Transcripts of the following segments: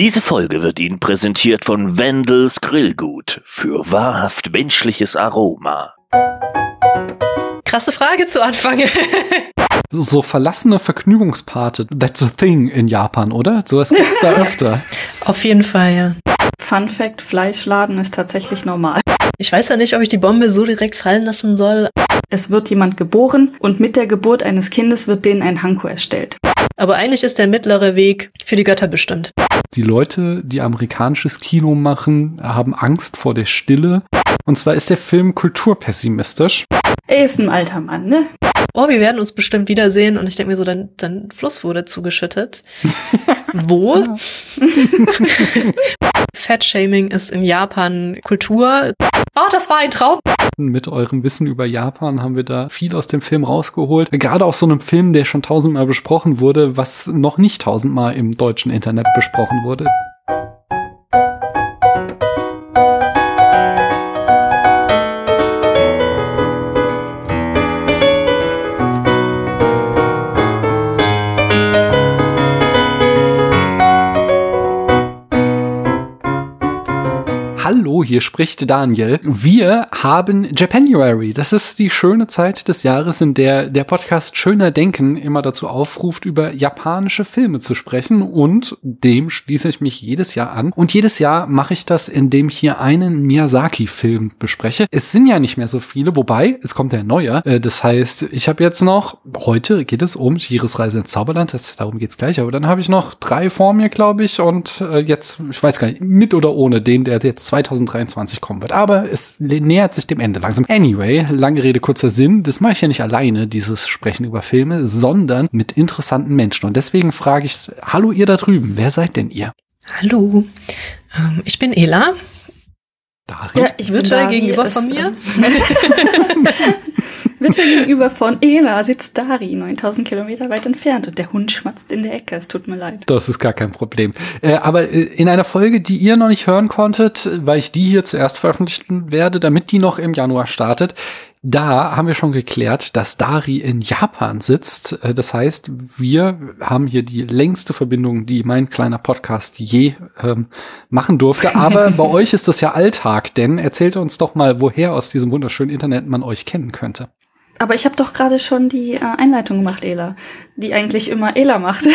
Diese Folge wird Ihnen präsentiert von Wendels Grillgut für wahrhaft menschliches Aroma. Krasse Frage zu Anfang. so verlassene Vergnügungsparte, that's a thing in Japan, oder? So was gibt's da öfter. Auf jeden Fall, ja. Fun Fact, Fleischladen ist tatsächlich normal. Ich weiß ja nicht, ob ich die Bombe so direkt fallen lassen soll. Es wird jemand geboren und mit der Geburt eines Kindes wird denen ein Hanko erstellt. Aber eigentlich ist der mittlere Weg für die Götter bestimmt. Die Leute, die amerikanisches Kino machen, haben Angst vor der Stille. Und zwar ist der Film kulturpessimistisch. Er ist ein alter Mann, ne? Oh, wir werden uns bestimmt wiedersehen. Und ich denke mir so, dein, dein Fluss wurde zugeschüttet. Wo? Fettshaming ist in Japan Kultur. Oh, das war ein Traum. Mit eurem Wissen über Japan haben wir da viel aus dem Film rausgeholt. Gerade aus so einem Film, der schon tausendmal besprochen wurde, was noch nicht tausendmal im deutschen Internet besprochen wurde. Hallo, hier spricht Daniel. Wir haben Japanuary. Das ist die schöne Zeit des Jahres, in der der Podcast Schöner Denken immer dazu aufruft, über japanische Filme zu sprechen. Und dem schließe ich mich jedes Jahr an. Und jedes Jahr mache ich das, indem ich hier einen Miyazaki-Film bespreche. Es sind ja nicht mehr so viele, wobei es kommt der neue. Äh, das heißt, ich habe jetzt noch, heute geht es um Chihiros Reise ins Zauberland. Das, darum geht's gleich. Aber dann habe ich noch drei vor mir, glaube ich. Und äh, jetzt, ich weiß gar nicht, mit oder ohne den, der jetzt zwei 2023 kommen wird. Aber es nähert sich dem Ende langsam. Anyway, lange Rede, kurzer Sinn. Das mache ich ja nicht alleine, dieses Sprechen über Filme, sondern mit interessanten Menschen. Und deswegen frage ich, hallo ihr da drüben, wer seid denn ihr? Hallo, ähm, ich bin Ela. Dari? Ja, ich virtuell gegenüber von mir. Virtuell gegenüber von Ela sitzt Dari, 9000 Kilometer weit entfernt und der Hund schmatzt in der Ecke. Es tut mir leid. Das ist gar kein Problem. Äh, aber äh, in einer Folge, die ihr noch nicht hören konntet, weil ich die hier zuerst veröffentlichen werde, damit die noch im Januar startet, da haben wir schon geklärt, dass Dari in Japan sitzt. Äh, das heißt, wir haben hier die längste Verbindung, die mein kleiner Podcast je ähm, machen durfte. Aber bei euch ist das ja Alltag, denn erzählt uns doch mal, woher aus diesem wunderschönen Internet man euch kennen könnte. Aber ich habe doch gerade schon die äh, Einleitung gemacht, Ela, die eigentlich immer Ela macht.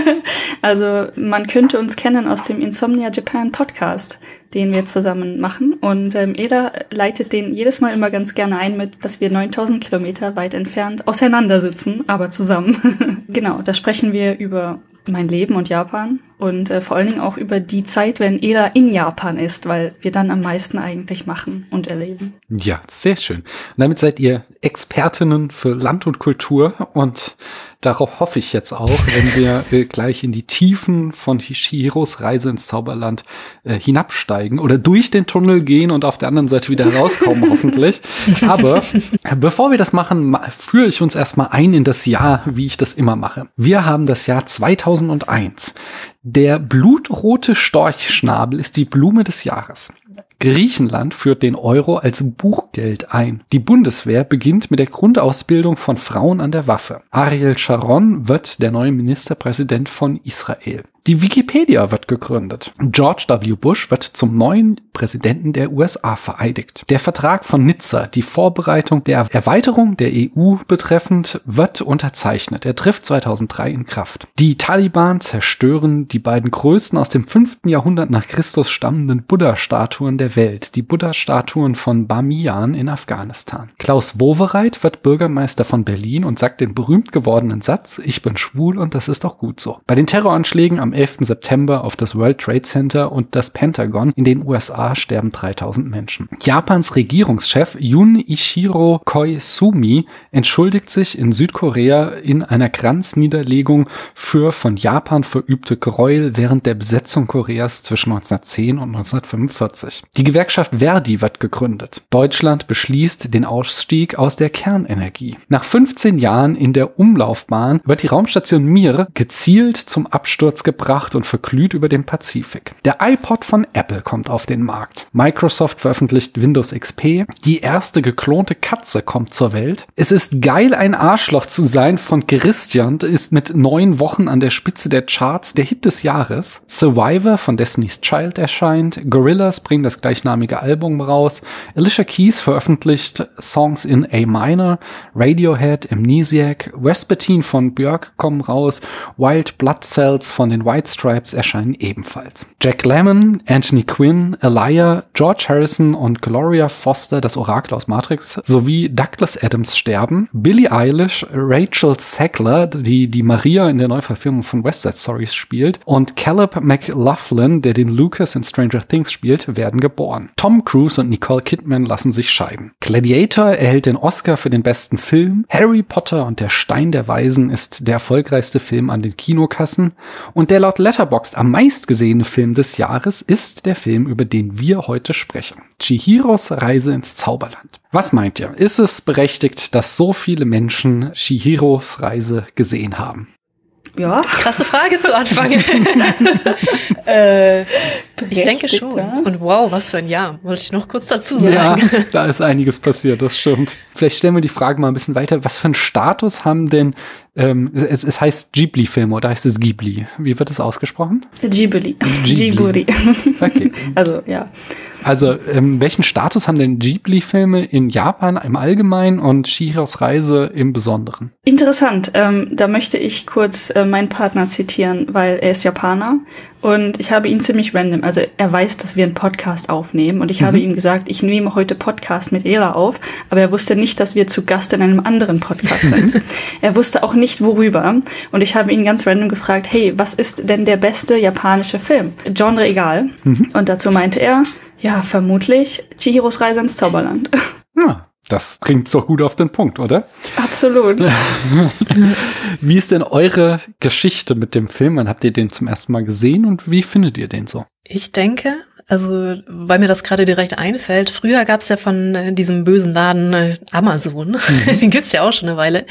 also man könnte uns kennen aus dem Insomnia Japan Podcast, den wir zusammen machen. Und ähm, Ela leitet den jedes Mal immer ganz gerne ein mit, dass wir 9000 Kilometer weit entfernt auseinandersitzen, aber zusammen. genau, da sprechen wir über mein Leben und Japan und äh, vor allen Dingen auch über die Zeit, wenn Ela in Japan ist, weil wir dann am meisten eigentlich machen und erleben. Ja, sehr schön. Und damit seid ihr Expertinnen für Land und Kultur und Darauf hoffe ich jetzt auch, wenn wir äh, gleich in die Tiefen von Hishiros Reise ins Zauberland äh, hinabsteigen oder durch den Tunnel gehen und auf der anderen Seite wieder rauskommen, hoffentlich. Aber bevor wir das machen, führe ich uns erstmal ein in das Jahr, wie ich das immer mache. Wir haben das Jahr 2001. Der blutrote Storchschnabel ist die Blume des Jahres. Griechenland führt den Euro als Buchgeld ein. Die Bundeswehr beginnt mit der Grundausbildung von Frauen an der Waffe. Ariel Sharon wird der neue Ministerpräsident von Israel. Die Wikipedia wird gegründet. George W. Bush wird zum neuen Präsidenten der USA vereidigt. Der Vertrag von Nizza, die Vorbereitung der Erweiterung der EU betreffend, wird unterzeichnet. Er trifft 2003 in Kraft. Die Taliban zerstören die beiden größten aus dem 5. Jahrhundert nach Christus stammenden Buddha-Statuen der Welt, die Buddha-Statuen von Bamiyan in Afghanistan. Klaus Wowereit wird Bürgermeister von Berlin und sagt den berühmt gewordenen Satz, ich bin schwul und das ist auch gut so. Bei den Terroranschlägen am 11. September auf das World Trade Center und das Pentagon in den USA sterben 3000 Menschen. Japans Regierungschef Junichiro Koizumi entschuldigt sich in Südkorea in einer Kranzniederlegung für von Japan verübte Gräuel während der Besetzung Koreas zwischen 1910 und 1945. Die Gewerkschaft Verdi wird gegründet. Deutschland beschließt den Ausstieg aus der Kernenergie. Nach 15 Jahren in der Umlaufbahn wird die Raumstation Mir gezielt zum Absturz gebracht gebracht und verglüht über den Pazifik. Der iPod von Apple kommt auf den Markt. Microsoft veröffentlicht Windows XP. Die erste geklonte Katze kommt zur Welt. Es ist geil, ein Arschloch zu sein von Christian ist mit neun Wochen an der Spitze der Charts der Hit des Jahres. Survivor von Destiny's Child erscheint. Gorillas bringen das gleichnamige Album raus. Alicia Keys veröffentlicht Songs in A minor. Radiohead, Amnesiac, Vespertine von Björk kommen raus. Wild Blood Cells von den White Stripes erscheinen ebenfalls. Jack Lemmon, Anthony Quinn, Elijah, George Harrison und Gloria Foster, das Orakel aus Matrix, sowie Douglas Adams sterben. Billie Eilish, Rachel Sackler, die die Maria in der Neuverfilmung von West Side Stories spielt, und Caleb McLaughlin, der den Lucas in Stranger Things spielt, werden geboren. Tom Cruise und Nicole Kidman lassen sich scheiden. Gladiator erhält den Oscar für den besten Film. Harry Potter und der Stein der Weisen ist der erfolgreichste Film an den Kinokassen. Und der laut Letterboxd am meistgesehene Film des Jahres ist der Film, über den wir heute sprechen. Chihiros Reise ins Zauberland. Was meint ihr? Ist es berechtigt, dass so viele Menschen Chihiros Reise gesehen haben? Ja. Krasse Frage zu Anfang. äh, ich denke schon. Und wow, was für ein Jahr. Wollte ich noch kurz dazu sagen. Ja, da ist einiges passiert, das stimmt. Vielleicht stellen wir die Frage mal ein bisschen weiter. Was für einen Status haben denn, ähm, es, es heißt Ghibli-Filme oder heißt es Ghibli? Wie wird das ausgesprochen? Ghibli. Ghibli. Ghibli. Okay. Also, ja. Also, ähm, welchen Status haben denn Ghibli-Filme in Japan im Allgemeinen und Shihiros Reise im Besonderen? Interessant. Ähm, da möchte ich kurz äh, meinen Partner zitieren, weil er ist Japaner und ich habe ihn ziemlich random. Also er weiß, dass wir einen Podcast aufnehmen und ich habe ihm gesagt, ich nehme heute Podcast mit Ela auf, aber er wusste nicht, dass wir zu Gast in einem anderen Podcast sind. er wusste auch nicht worüber und ich habe ihn ganz random gefragt, hey, was ist denn der beste japanische Film? Genre egal. Und dazu meinte er, ja, vermutlich Chihiros Reise ins Zauberland. Ja, das bringt doch gut auf den Punkt, oder? Absolut. Wie ist denn eure Geschichte mit dem Film? Wann habt ihr den zum ersten Mal gesehen und wie findet ihr den so? Ich denke, also weil mir das gerade direkt einfällt, früher gab es ja von äh, diesem bösen Laden äh, Amazon, den gibt's ja auch schon eine Weile,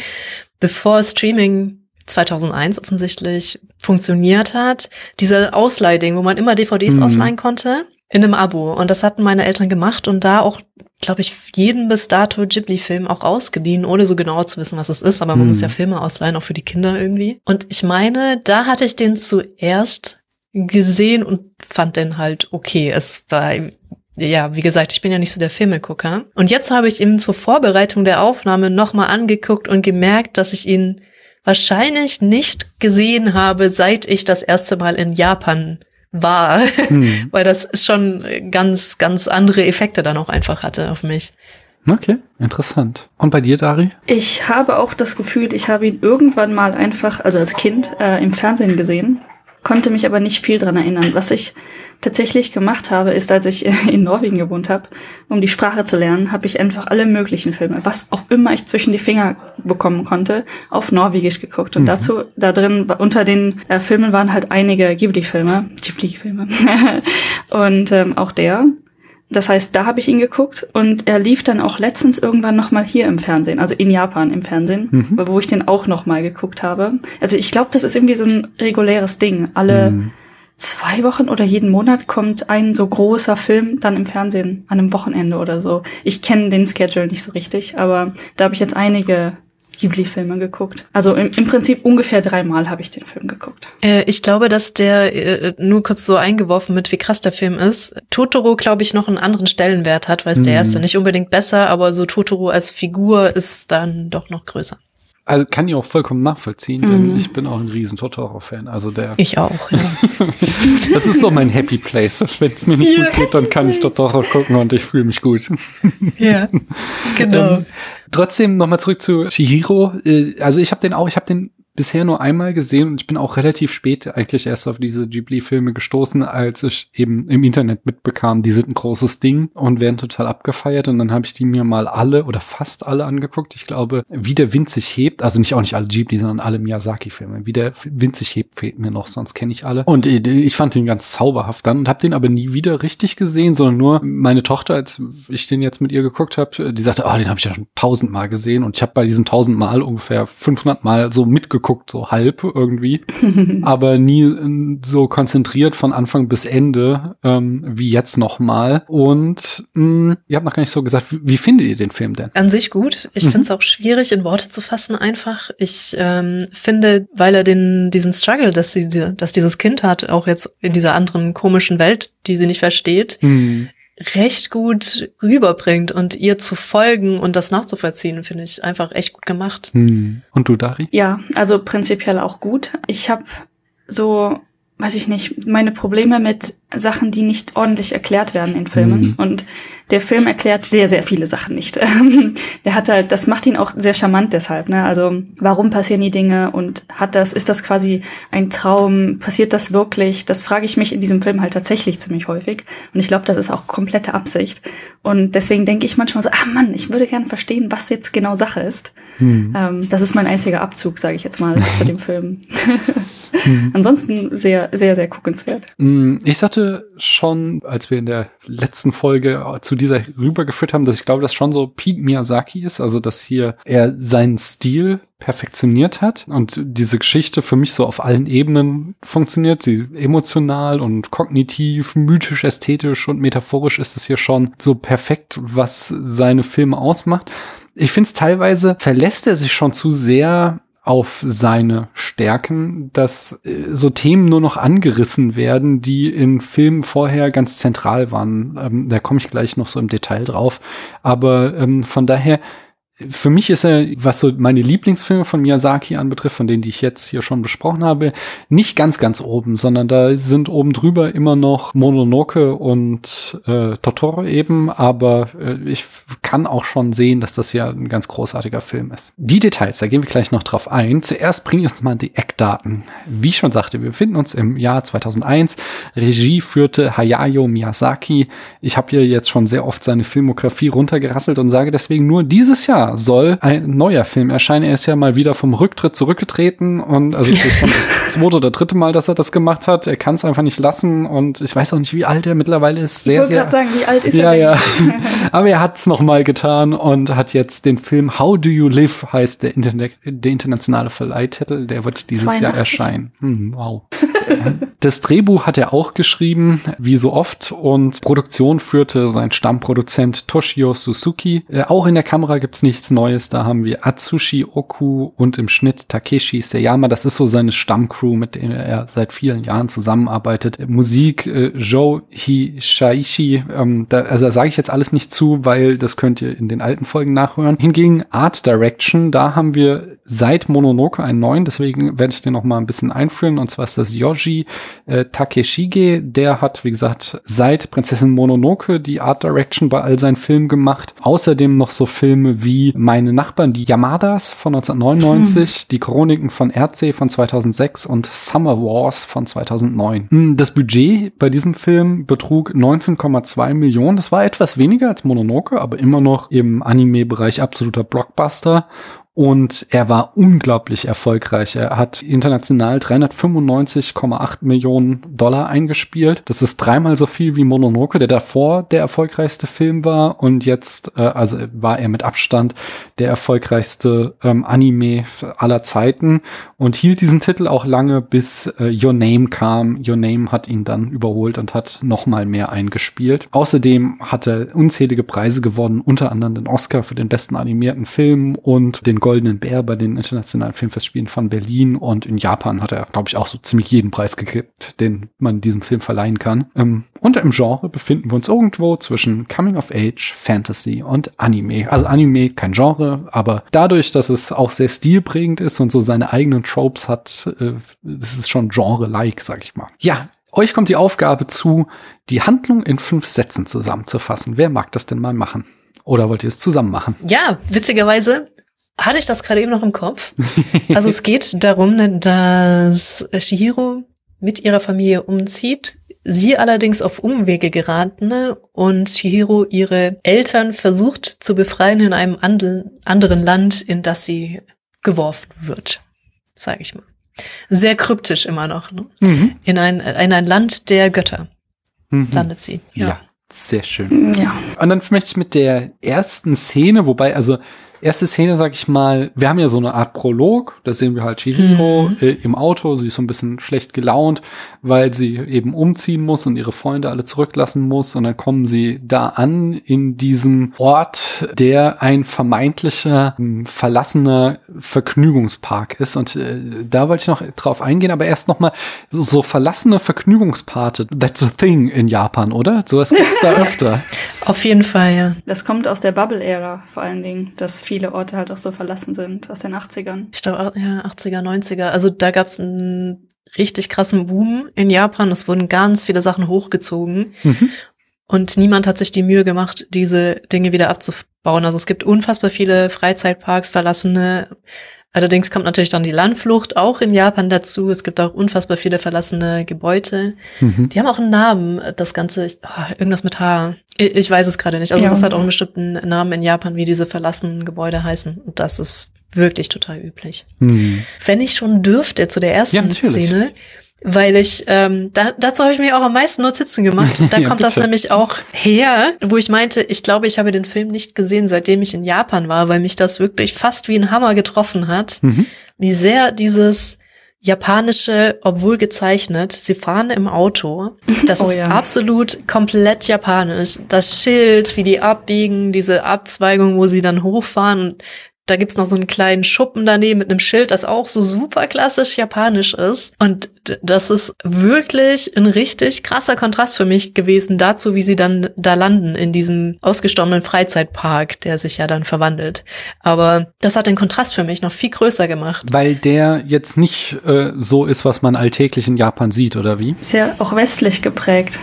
bevor Streaming 2001 offensichtlich funktioniert hat, diese Ausleihding, wo man immer DVDs Mhm. ausleihen konnte, in einem Abo. Und das hatten meine Eltern gemacht und da auch, glaube ich, jeden bis dato Ghibli-Film auch ausgeliehen, ohne so genau zu wissen, was es ist. Aber man Mhm. muss ja Filme ausleihen, auch für die Kinder irgendwie. Und ich meine, da hatte ich den zuerst gesehen und fand den halt okay. Es war, ja, wie gesagt, ich bin ja nicht so der Filmegucker. Und jetzt habe ich ihn zur Vorbereitung der Aufnahme nochmal angeguckt und gemerkt, dass ich ihn wahrscheinlich nicht gesehen habe, seit ich das erste Mal in Japan war, Hm. weil das schon ganz, ganz andere Effekte dann auch einfach hatte auf mich. Okay, interessant. Und bei dir, Dari? Ich habe auch das Gefühl, ich habe ihn irgendwann mal einfach, also als Kind, äh, im Fernsehen gesehen, konnte mich aber nicht viel dran erinnern. Was ich tatsächlich gemacht habe, ist, als ich in Norwegen gewohnt habe, um die Sprache zu lernen, habe ich einfach alle möglichen Filme, was auch immer ich zwischen die Finger bekommen konnte, auf Norwegisch geguckt. Und Mhm. dazu, da drin, unter den äh, Filmen waren halt einige Ghibli-Filme, Ghibli-Filme. und ähm, auch der. Das heißt, da habe ich ihn geguckt und er lief dann auch letztens irgendwann noch mal hier im Fernsehen, also in Japan im Fernsehen, Mhm. wo ich den auch noch mal geguckt habe. Also ich glaube, das ist irgendwie so ein reguläres Ding. Alle Hm. Zwei Wochen oder jeden Monat kommt ein so großer Film dann im Fernsehen an einem Wochenende oder so. Ich kenne den Schedule nicht so richtig, aber da habe ich jetzt einige Ghibli-Filme geguckt. Also im, im Prinzip ungefähr dreimal habe ich den Film geguckt. Äh, ich glaube, dass der, äh, nur kurz so eingeworfen mit, wie krass der Film ist, Totoro, glaube ich, noch einen anderen Stellenwert hat, weil es der Mhm. erste nicht unbedingt besser, aber so Totoro als Figur ist dann doch noch größer. Also kann ich auch vollkommen nachvollziehen, denn Mhm. ich bin auch ein riesen Totoro-Fan. Also der, Ich auch, ja. das ist so mein Happy Place. Wenn es mir nicht gut geht, dann kann ich Totoro gucken und ich fühle mich gut. ja, genau. Ähm, trotzdem nochmal zurück zu Shihiro. Äh, Also ich habe den auch, ich habe den bisher nur einmal gesehen und ich bin auch relativ spät eigentlich erst auf diese Ghibli-Filme gestoßen, als ich eben im Internet mitbekam, die sind ein großes Ding und werden total abgefeiert und dann habe ich die mir mal alle oder fast alle angeguckt. Ich glaube, wie der Wind sich hebt, also nicht auch nicht alle Ghibli, sondern alle Miyazaki-Filme. Wie der Wind sich hebt, fehlt mir noch, sonst kenne ich alle. Und ich fand den ganz zauberhaft dann und habe den aber nie wieder richtig gesehen, sondern nur meine Tochter, als ich den jetzt mit ihr geguckt habe, die sagte, ah, den habe ich ja schon tausendmal gesehen und ich habe bei diesen tausend Mal ungefähr 500 Mal so mitgeguckt geguckt, so halb irgendwie, aber nie äh, so konzentriert von Anfang bis Ende ähm, wie jetzt nochmal. Und mh, ihr habt noch gar nicht so gesagt, wie, wie findet ihr den Film denn? An sich gut. Ich Mhm. finde es auch schwierig, in Worte zu fassen einfach. Ich ähm, finde, weil er den, diesen Struggle, dass, sie, dass dieses Kind hat, auch jetzt in dieser anderen komischen Welt, die sie nicht versteht, Hm. Recht gut rüberbringt und ihr zu folgen und das nachzuvollziehen, finde ich einfach echt gut gemacht. Hm. Und du, Dari? Ja, also prinzipiell auch gut. Ich habe so, weiß ich nicht, meine Probleme mit Sachen, die nicht ordentlich erklärt werden in Filmen. Mhm. Und der Film erklärt sehr, sehr viele Sachen nicht. der hat halt, das macht ihn auch sehr charmant deshalb. Ne? Also warum passieren die Dinge und hat das, ist das quasi ein Traum? Passiert das wirklich? Das frage ich mich in diesem Film halt tatsächlich ziemlich häufig. Und ich glaube, das ist auch komplette Absicht. Und deswegen denke ich manchmal so, ah Mann, ich würde gern verstehen, was jetzt genau Sache ist. Hm. Ähm, das ist mein einziger Abzug, sage ich jetzt mal, zu dem Film. Ansonsten sehr, sehr, sehr guckenswert. Mm, Ich sagte schon, als wir in der letzten Folge zu dieser rübergeführt haben, dass ich glaube, dass schon so Pete Miyazaki ist, also dass hier er seinen Stil perfektioniert hat und diese Geschichte für mich so auf allen Ebenen funktioniert. Sie emotional und kognitiv, mythisch, ästhetisch und metaphorisch ist es hier schon so perfekt, was seine Filme ausmacht. Ich finde es teilweise verlässt er sich schon zu sehr auf seine Stärken, dass äh, so Themen nur noch angerissen werden, die in Filmen vorher ganz zentral waren. Ähm, da komme ich gleich noch so im Detail drauf. Aber ähm, von daher, für mich ist er, was so meine Lieblingsfilme von Miyazaki anbetrifft, von denen, die ich jetzt hier schon besprochen habe, nicht ganz, ganz oben, sondern da sind oben drüber immer noch Mononoke und äh, Totoro eben, aber äh, ich kann auch schon sehen, dass das hier ein ganz großartiger Film ist. Die Details, da gehen wir gleich noch drauf ein. Zuerst bringe ich uns mal die Eckdaten. Wie ich schon sagte, wir befinden uns im Jahr 2001. Regie führte Hayao Miyazaki. Ich habe hier jetzt schon sehr oft seine Filmografie runtergerasselt und sage deswegen nur dieses Jahr soll ein neuer Film erscheinen. Er ist ja mal wieder vom Rücktritt zurückgetreten und also das das zweite oder dritte Mal, dass er das gemacht hat. Er kann es einfach nicht lassen und ich weiß auch nicht, wie alt er mittlerweile ist. ich Sehr, wollte sehr. gerade sagen, wie alt ist ja, er ja. denn? Aber er hat es nochmal getan und hat jetzt den Film How Do You Live heißt der, Internet, der internationale Verleihtitel. Der wird dieses Jahr 82. erscheinen. Hm, wow. Das Drehbuch hat er auch geschrieben, wie so oft, und Produktion führte sein Stammproduzent Toshio Suzuki. Äh, auch in der Kamera gibt's nichts Neues. Da haben wir Atsushi Oku und im Schnitt Takeshi Seyama. Das ist so seine Stammcrew, mit der er seit vielen Jahren zusammenarbeitet. Musik äh, Joe Hishaishi. Ähm, da, also da sage ich jetzt alles nicht zu, weil das könnt ihr in den alten Folgen nachhören. Hingegen Art Direction, da haben wir seit Mononoke einen neuen, deswegen werde ich den noch mal ein bisschen einführen. Und zwar ist das Yoji äh, Takeshige. Der hat, wie gesagt, seit Prinzessin Mononoke die Art Direction bei all seinen Filmen gemacht. Außerdem noch so Filme wie Meine Nachbarn, die Yamadas von 1999, die Chroniken von Erdsee von 2006 und Summer Wars von 2009. Hm, Das Budget bei diesem Film betrug 19,2 Millionen. Das war etwas weniger als Mononoke, aber immer noch im Anime-Bereich absoluter Blockbuster. Und er war unglaublich erfolgreich. Er hat international 395,8 Millionen Dollar eingespielt. Das ist dreimal so viel wie Mononoke, der davor der erfolgreichste Film war. Und jetzt, äh, also war er mit Abstand der erfolgreichste ähm, Anime aller Zeiten und hielt diesen Titel auch lange, bis äh, Your Name kam. Your Name hat ihn dann überholt und hat noch mal mehr eingespielt. Außerdem hat er unzählige Preise gewonnen, unter anderem den Oscar für den besten animierten Film und den Goldenen Bär bei den internationalen Filmfestspielen von Berlin. Und in Japan hat er, glaube ich, auch so ziemlich jeden Preis gekriegt, den man diesem Film verleihen kann. Ähm, und im Genre befinden wir uns irgendwo zwischen Coming of Age, Fantasy und Anime. Also Anime kein Genre, aber dadurch, dass es auch sehr stilprägend ist und so seine eigenen Tropes hat, äh, das ist schon Genre-like, sag ich mal. Ja, euch kommt die Aufgabe zu, die Handlung in fünf Sätzen zusammenzufassen. Wer mag das denn mal machen? Oder wollt ihr es zusammen machen? Ja, witzigerweise hatte ich das gerade eben noch im Kopf. Also es geht darum, ne, dass Shihiro mit ihrer Familie umzieht, sie allerdings auf Umwege geraten ne, und Shihiro ihre Eltern versucht zu befreien in einem anderen Land, in das sie geworfen wird, sage ich mal. Sehr kryptisch immer noch. Ne? Mhm. In, ein, in ein Land der Götter Mhm. landet sie. Ja. sehr schön. Ja. Und dann möchte ich mit der ersten Szene, wobei, also erste Szene, sag ich mal, wir haben ja so eine Art Prolog, da sehen wir halt Chihiro Mhm. äh, im Auto, sie ist so ein bisschen schlecht gelaunt, weil sie eben umziehen muss und ihre Freunde alle zurücklassen muss und dann kommen sie da an in diesem Ort, der ein vermeintlicher ähm, verlassener Vergnügungspark ist und äh, da wollte ich noch drauf eingehen, aber erst noch mal so, so verlassene Vergnügungsparte, that's a thing in Japan, oder? Sowas gibt's da öfter. Auf jeden Fall, ja. Das kommt aus der Bubble-Ära vor allen Dingen, dass viele Orte halt auch so verlassen sind, aus den 80ern. Ich glaube, ja, 80er, 90er. Also da gab es einen richtig krassen Boom in Japan. Es wurden ganz viele Sachen hochgezogen. Mhm. Und niemand hat sich die Mühe gemacht, diese Dinge wieder abzubauen. Also es gibt unfassbar viele Freizeitparks, verlassene. Allerdings kommt natürlich dann die Landflucht auch in Japan dazu. Es gibt auch unfassbar viele verlassene Gebäude. Mhm. Die haben auch einen Namen, das Ganze, ah, irgendwas mit H. Ich, weiß es gerade nicht. Also Ja. das hat auch einen bestimmten Namen in Japan, wie diese verlassenen Gebäude heißen. Und das ist wirklich total üblich. Hm. Wenn ich schon dürfte zu der ersten Ja. Szene, weil ich, ähm, da, dazu habe ich mir auch am meisten Notizen gemacht. Da Ja, kommt das bitte. nämlich auch her, wo ich meinte, ich glaube, ich habe den Film nicht gesehen, seitdem ich in Japan war, weil mich das wirklich fast wie ein Hammer getroffen hat, Mhm. wie sehr dieses japanische, obwohl gezeichnet, sie fahren im Auto. Das Oh ist ja. absolut komplett japanisch. Das Schild, wie die abbiegen, diese Abzweigung, wo sie dann hochfahren. Da gibt's noch so einen kleinen Schuppen daneben mit einem Schild, das auch so super klassisch japanisch ist. Und das ist wirklich ein richtig krasser Kontrast für mich gewesen dazu, wie sie dann da landen in diesem ausgestorbenen Freizeitpark, der sich ja dann verwandelt. Aber das hat den Kontrast für mich noch viel größer gemacht. Weil der jetzt nicht äh, so ist, was man alltäglich in Japan sieht, oder wie? Ist ja auch westlich geprägt.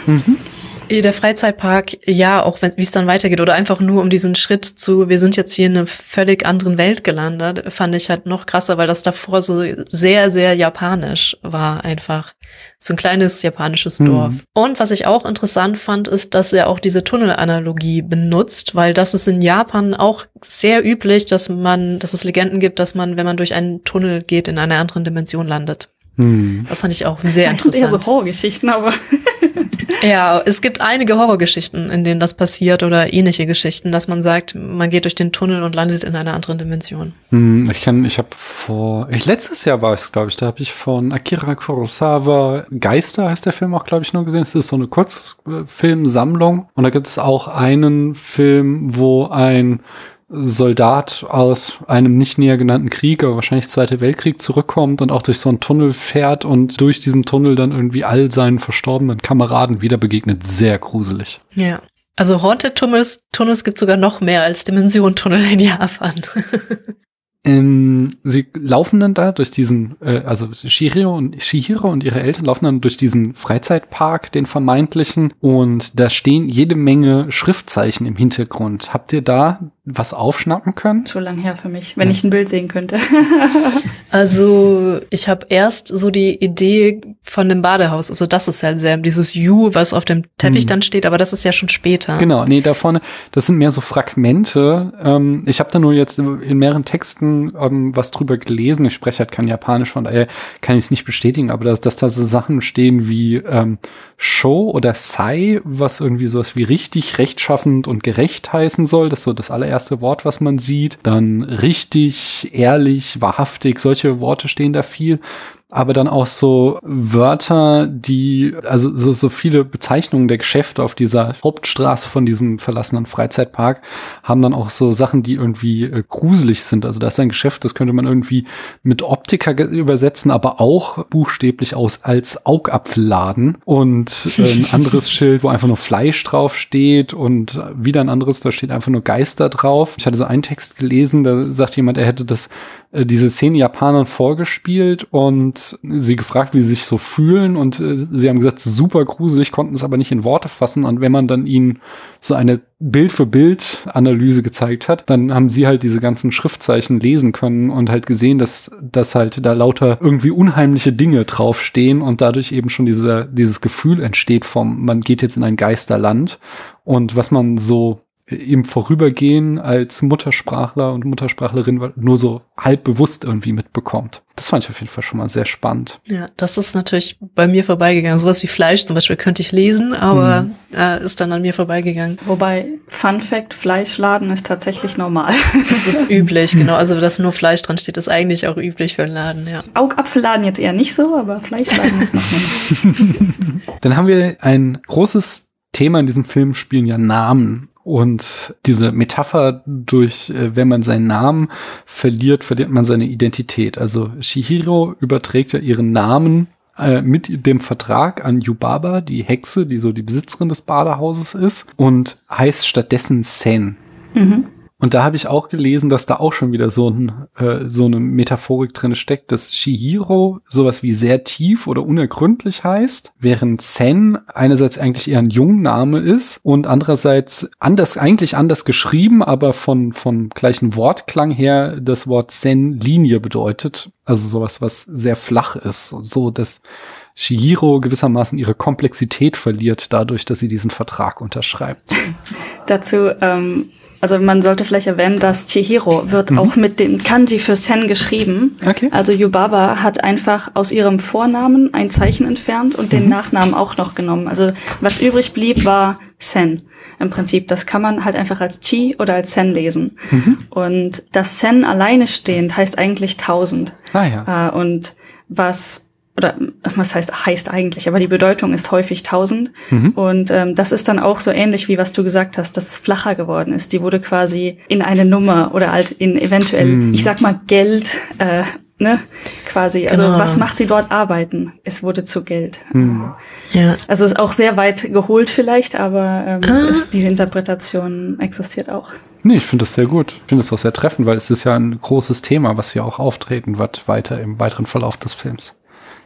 Der Freizeitpark, ja, auch wenn wie es dann weitergeht oder einfach nur um diesen Schritt zu, wir sind jetzt hier in einer völlig anderen Welt gelandet, fand ich halt noch krasser, weil das davor so sehr, sehr japanisch war einfach. So ein kleines japanisches Mhm. Dorf. Und was ich auch interessant fand, ist, dass er auch diese Tunnelanalogie benutzt, weil das ist in Japan auch sehr üblich, dass man, dass es Legenden gibt, dass man, wenn man durch einen Tunnel geht, in einer anderen Dimension landet. Hm. Das fand ich auch sehr Das sind eher interessant. so Horrorgeschichten, aber Ja, es gibt einige Horrorgeschichten, in denen das passiert oder ähnliche Geschichten, dass man sagt, man geht durch den Tunnel und landet in einer anderen Dimension. Hm, Ich kann, ich habe vor, ich, letztes Jahr war es, glaube ich, da habe ich von Akira Kurosawa Geister heißt der Film auch, glaube ich, nur gesehen. Es ist so eine Kurzfilmsammlung und da gibt es auch einen Film, wo ein Soldat aus einem nicht näher genannten Krieg, aber wahrscheinlich Zweiter Weltkrieg zurückkommt und auch durch so einen Tunnel fährt und durch diesen Tunnel dann irgendwie all seinen verstorbenen Kameraden wieder begegnet. Sehr gruselig. Ja. Also Haunted Tunnels, Tunnels gibt sogar noch mehr als Dimension-Tunnel in Japan. Ähm, sie laufen dann da durch diesen, äh, also Shihiro und Shihiro und ihre Eltern laufen dann durch diesen Freizeitpark, den vermeintlichen, und da stehen jede Menge Schriftzeichen im Hintergrund. Habt ihr da was aufschnappen können? zu lang her für mich, wenn Ja. ich ein Bild sehen könnte. Also ich habe erst so die Idee von dem Badehaus, also das ist ja sehr dieses U, was auf dem Teppich Hm. dann steht, aber das ist ja schon später. Genau, nee, da vorne, das sind mehr so Fragmente. Ähm, ich habe da nur jetzt in mehreren Texten ähm, was drüber gelesen. Ich spreche halt kein Japanisch, von daher kann ich es nicht bestätigen, aber dass, dass da so Sachen stehen wie ähm, Show oder Sai, was irgendwie sowas wie richtig, rechtschaffend und gerecht heißen soll. Das ist so das allererste Wort, was man sieht. Dann richtig, ehrlich, wahrhaftig, solche Worte stehen da viel aber dann auch so Wörter, die, also so, so viele Bezeichnungen der Geschäfte auf dieser Hauptstraße von diesem verlassenen Freizeitpark haben dann auch so Sachen, die irgendwie äh, gruselig sind. Also da ist ein Geschäft, das könnte man irgendwie mit Optiker übersetzen, aber auch buchstäblich aus als Augapfelladen und äh, ein anderes Schild, wo einfach nur Fleisch drauf steht und wieder ein anderes, da steht einfach nur Geister drauf. Ich hatte so einen Text gelesen, da sagt jemand, er hätte das äh, diese Szene Japanern vorgespielt und sie gefragt, wie sie sich so fühlen und äh, sie haben gesagt, super gruselig, konnten es aber nicht in Worte fassen. Und wenn man dann ihnen so eine Bild für Bild Analyse gezeigt hat, dann haben sie halt diese ganzen Schriftzeichen lesen können und halt gesehen, dass dass halt da lauter irgendwie unheimliche Dinge draufstehen und dadurch eben schon dieser dieses Gefühl entsteht vom man geht jetzt in ein Geisterland. Und was man so im Vorübergehen als Muttersprachler und Muttersprachlerin nur so halb bewusst irgendwie mitbekommt. Das fand ich auf jeden Fall schon mal sehr spannend. Ja, das ist natürlich bei mir vorbeigegangen. Sowas wie Fleisch zum Beispiel könnte ich lesen, aber mhm. äh, ist dann an mir vorbeigegangen. Wobei, Fun Fact, Fleischladen ist tatsächlich normal. Das ist üblich, genau. Also, dass nur Fleisch dran steht, ist eigentlich auch üblich für einen Laden, ja. Augapfelladen jetzt eher nicht so, aber Fleischladen ist noch normal. Dann haben wir ein großes Thema in diesem Film spielen ja Namen. Und diese Metapher durch, äh, wenn man seinen Namen verliert, verliert man seine Identität. Also Shihiro überträgt ja ihren Namen äh, mit dem Vertrag an Yubaba, die Hexe, die so die Besitzerin des Badehauses ist, und heißt stattdessen Sen. Mhm. Und da habe ich auch gelesen, dass da auch schon wieder so, ein, äh, so eine Metaphorik drin steckt, dass Shihiro sowas wie sehr tief oder unergründlich heißt, während Sen einerseits eigentlich eher ein Jungname ist und andererseits anders, eigentlich anders geschrieben, aber von, von gleichen Wortklang her das Wort Sen Linie bedeutet. Also sowas, was sehr flach ist. So, dass Shihiro gewissermaßen ihre Komplexität verliert dadurch, dass sie diesen Vertrag unterschreibt. Dazu ähm, also man sollte vielleicht erwähnen, dass Chihiro wird mhm. auch mit dem Kanji für Sen geschrieben. Okay. Also Yubaba hat einfach aus ihrem Vornamen ein Zeichen entfernt und den mhm. Nachnamen auch noch genommen. Also was übrig blieb, war Sen. Im Prinzip, das kann man halt einfach als Chi oder als Sen lesen. Mhm. Und das Sen alleine stehend heißt eigentlich tausend. Ah, ja. Äh, und was oder was heißt heißt eigentlich, aber die Bedeutung ist häufig tausend. Mhm. Und ähm, das ist dann auch so ähnlich wie was du gesagt hast, dass es flacher geworden ist. Die wurde quasi in eine Nummer oder halt in eventuell, mhm. ich sag mal Geld, äh, ne, quasi. Also genau. was macht sie dort arbeiten? Es wurde zu Geld. Mhm. Ja. Also ist auch sehr weit geholt vielleicht, aber ähm, ah. ist, diese Interpretation existiert auch. Nee, ich finde das sehr gut. Ich finde das auch sehr treffend, weil es ist ja ein großes Thema, was hier auch auftreten wird weiter im weiteren Verlauf des Films.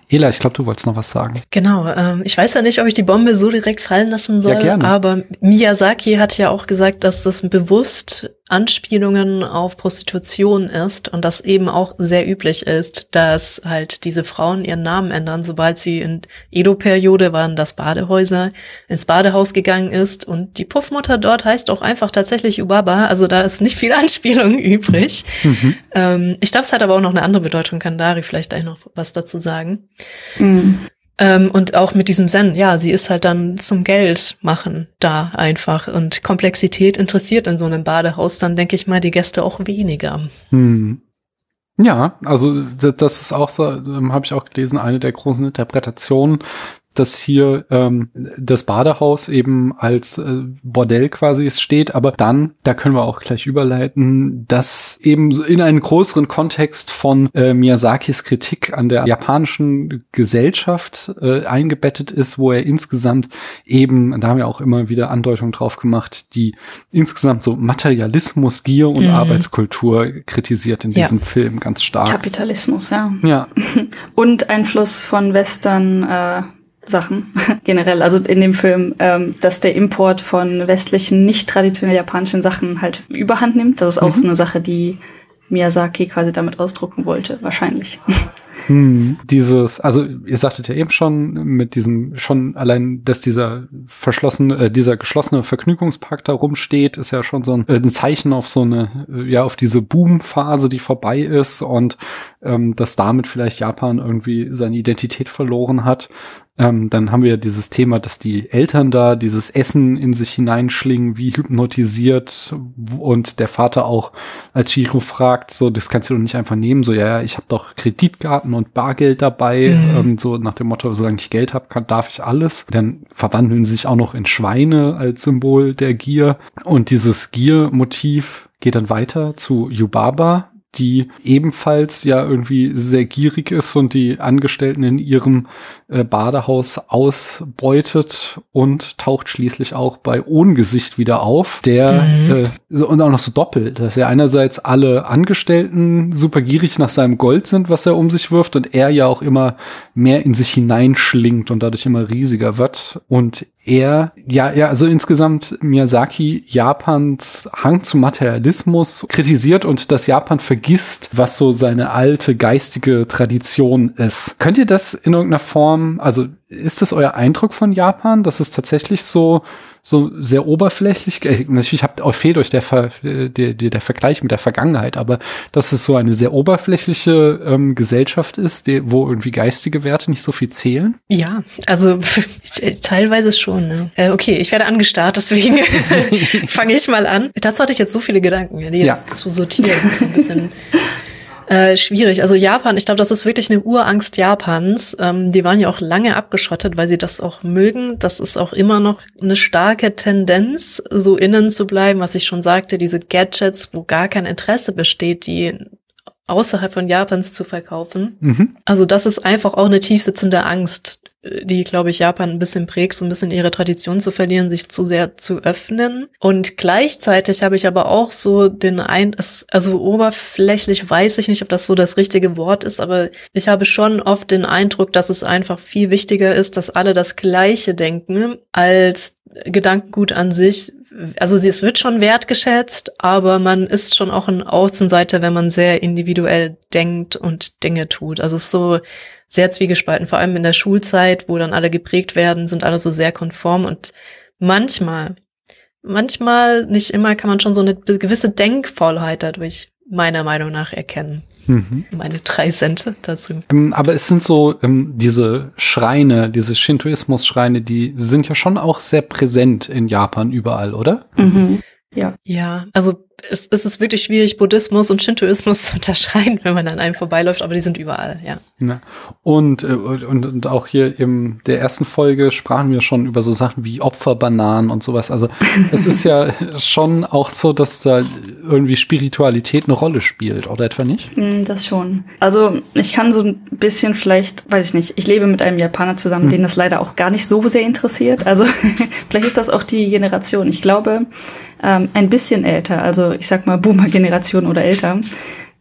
Ela, ich glaube, du wolltest noch was sagen. Genau. Ähm, ich weiß ja nicht, ob ich die Bombe so direkt fallen lassen soll, ja, gerne. aber Miyazaki hat ja auch gesagt, dass das bewusst Anspielungen auf Prostitution ist und das eben auch sehr üblich ist, dass halt diese Frauen ihren Namen ändern, sobald sie in Edo-Periode waren das Badehäuser ins Badehaus gegangen ist und die Puffmutter dort heißt auch einfach tatsächlich Ubaba, also da ist nicht viel Anspielung übrig. Mhm. Ähm, ich glaube, es hat aber auch noch eine andere Bedeutung, kann Dari vielleicht gleich noch was dazu sagen. Mhm. Ähm, und auch mit diesem Zen, ja, sie ist halt dann zum Geld machen da einfach. Und Komplexität interessiert in so einem Badehaus dann, denke ich mal, die Gäste auch weniger. Hm. Ja, also das ist auch so, ähm, habe ich auch gelesen, eine der großen Interpretationen dass hier ähm, das Badehaus eben als äh, Bordell quasi steht, aber dann, da können wir auch gleich überleiten, dass eben in einen größeren Kontext von äh, Miyazakis Kritik an der japanischen Gesellschaft äh, eingebettet ist, wo er insgesamt eben, da haben wir auch immer wieder Andeutungen drauf gemacht, die insgesamt so Materialismus, Gier und mhm. Arbeitskultur kritisiert in ja. diesem Film ganz stark. Kapitalismus, ja. Ja. und Einfluss von Western äh Sachen generell, also in dem Film, ähm, dass der Import von westlichen, nicht traditionell japanischen Sachen halt überhand nimmt. Das ist auch mhm. so eine Sache, die Miyazaki quasi damit ausdrucken wollte, wahrscheinlich. Hm, dieses, also ihr sagtet ja eben schon mit diesem, schon allein, dass dieser verschlossene, äh, dieser geschlossene Vergnügungspark da rumsteht, ist ja schon so ein, äh, ein Zeichen auf so eine, äh, ja, auf diese Boom-Phase, die vorbei ist und ähm, dass damit vielleicht Japan irgendwie seine Identität verloren hat. Ähm, dann haben wir ja dieses Thema, dass die Eltern da dieses Essen in sich hineinschlingen, wie hypnotisiert und der Vater auch als Chiro fragt, so, das kannst du doch nicht einfach nehmen, so, ja, ja ich habe doch Kreditkarten und Bargeld dabei, mhm. ähm, so nach dem Motto, solange ich Geld habe, kann, darf ich alles. Dann verwandeln sie sich auch noch in Schweine als Symbol der Gier und dieses Gier-Motiv geht dann weiter zu Yubaba, die ebenfalls ja irgendwie sehr gierig ist und die Angestellten in ihrem äh, Badehaus ausbeutet und taucht schließlich auch bei Ohngesicht wieder auf, der mhm. äh, und auch noch so doppelt, dass er einerseits alle Angestellten super gierig nach seinem Gold sind, was er um sich wirft und er ja auch immer mehr in sich hineinschlingt und dadurch immer riesiger wird und er, ja, ja, also insgesamt Miyazaki Japans Hang zum Materialismus kritisiert und dass Japan vergisst, was so seine alte geistige Tradition ist. Könnt ihr das in irgendeiner Form, also ist das euer Eindruck von Japan, dass es tatsächlich so so sehr oberflächlich, äh, natürlich habt auch fehlt euch der, Ver, der, der, der Vergleich mit der Vergangenheit, aber dass es so eine sehr oberflächliche ähm, Gesellschaft ist, die, wo irgendwie geistige Werte nicht so viel zählen? Ja, also teilweise schon. Ne? Äh, okay, ich werde angestarrt, deswegen fange ich mal an. Dazu hatte ich jetzt so viele Gedanken, die jetzt ja. zu sortieren. ist ein bisschen äh, schwierig. Also Japan, ich glaube, das ist wirklich eine Urangst Japans. Ähm, die waren ja auch lange abgeschottet, weil sie das auch mögen. Das ist auch immer noch eine starke Tendenz, so innen zu bleiben, was ich schon sagte, diese Gadgets, wo gar kein Interesse besteht, die außerhalb von Japans zu verkaufen. Mhm. Also das ist einfach auch eine tiefsitzende Angst, die, glaube ich, Japan ein bisschen prägt, so ein bisschen ihre Tradition zu verlieren, sich zu sehr zu öffnen. Und gleichzeitig habe ich aber auch so den ein, also oberflächlich weiß ich nicht, ob das so das richtige Wort ist, aber ich habe schon oft den Eindruck, dass es einfach viel wichtiger ist, dass alle das Gleiche denken, als Gedankengut an sich. Also es wird schon wertgeschätzt, aber man ist schon auch ein Außenseiter, wenn man sehr individuell denkt und Dinge tut. Also es ist so sehr zwiegespalten, vor allem in der Schulzeit, wo dann alle geprägt werden, sind alle so sehr konform und manchmal, manchmal, nicht immer, kann man schon so eine gewisse Denkvollheit dadurch meiner Meinung nach erkennen. Mhm. Meine drei Cent dazu. Ähm, aber es sind so ähm, diese Schreine, diese Shintoismus-Schreine, die sind ja schon auch sehr präsent in Japan überall, oder? Mhm. Ja. Ja, also es, es ist wirklich schwierig, Buddhismus und Shintoismus zu unterscheiden, wenn man an einem vorbeiläuft, aber die sind überall, ja. ja. Und, äh, und, und auch hier in der ersten Folge sprachen wir schon über so Sachen wie Opferbananen und sowas. Also es ist ja schon auch so, dass da irgendwie Spiritualität eine Rolle spielt, oder etwa nicht? Mm, das schon. Also ich kann so ein bisschen vielleicht, weiß ich nicht, ich lebe mit einem Japaner zusammen, hm. den das leider auch gar nicht so sehr interessiert. Also vielleicht ist das auch die Generation. Ich glaube, ähm, ein bisschen älter, also ich sag mal Boomer-Generation oder älter.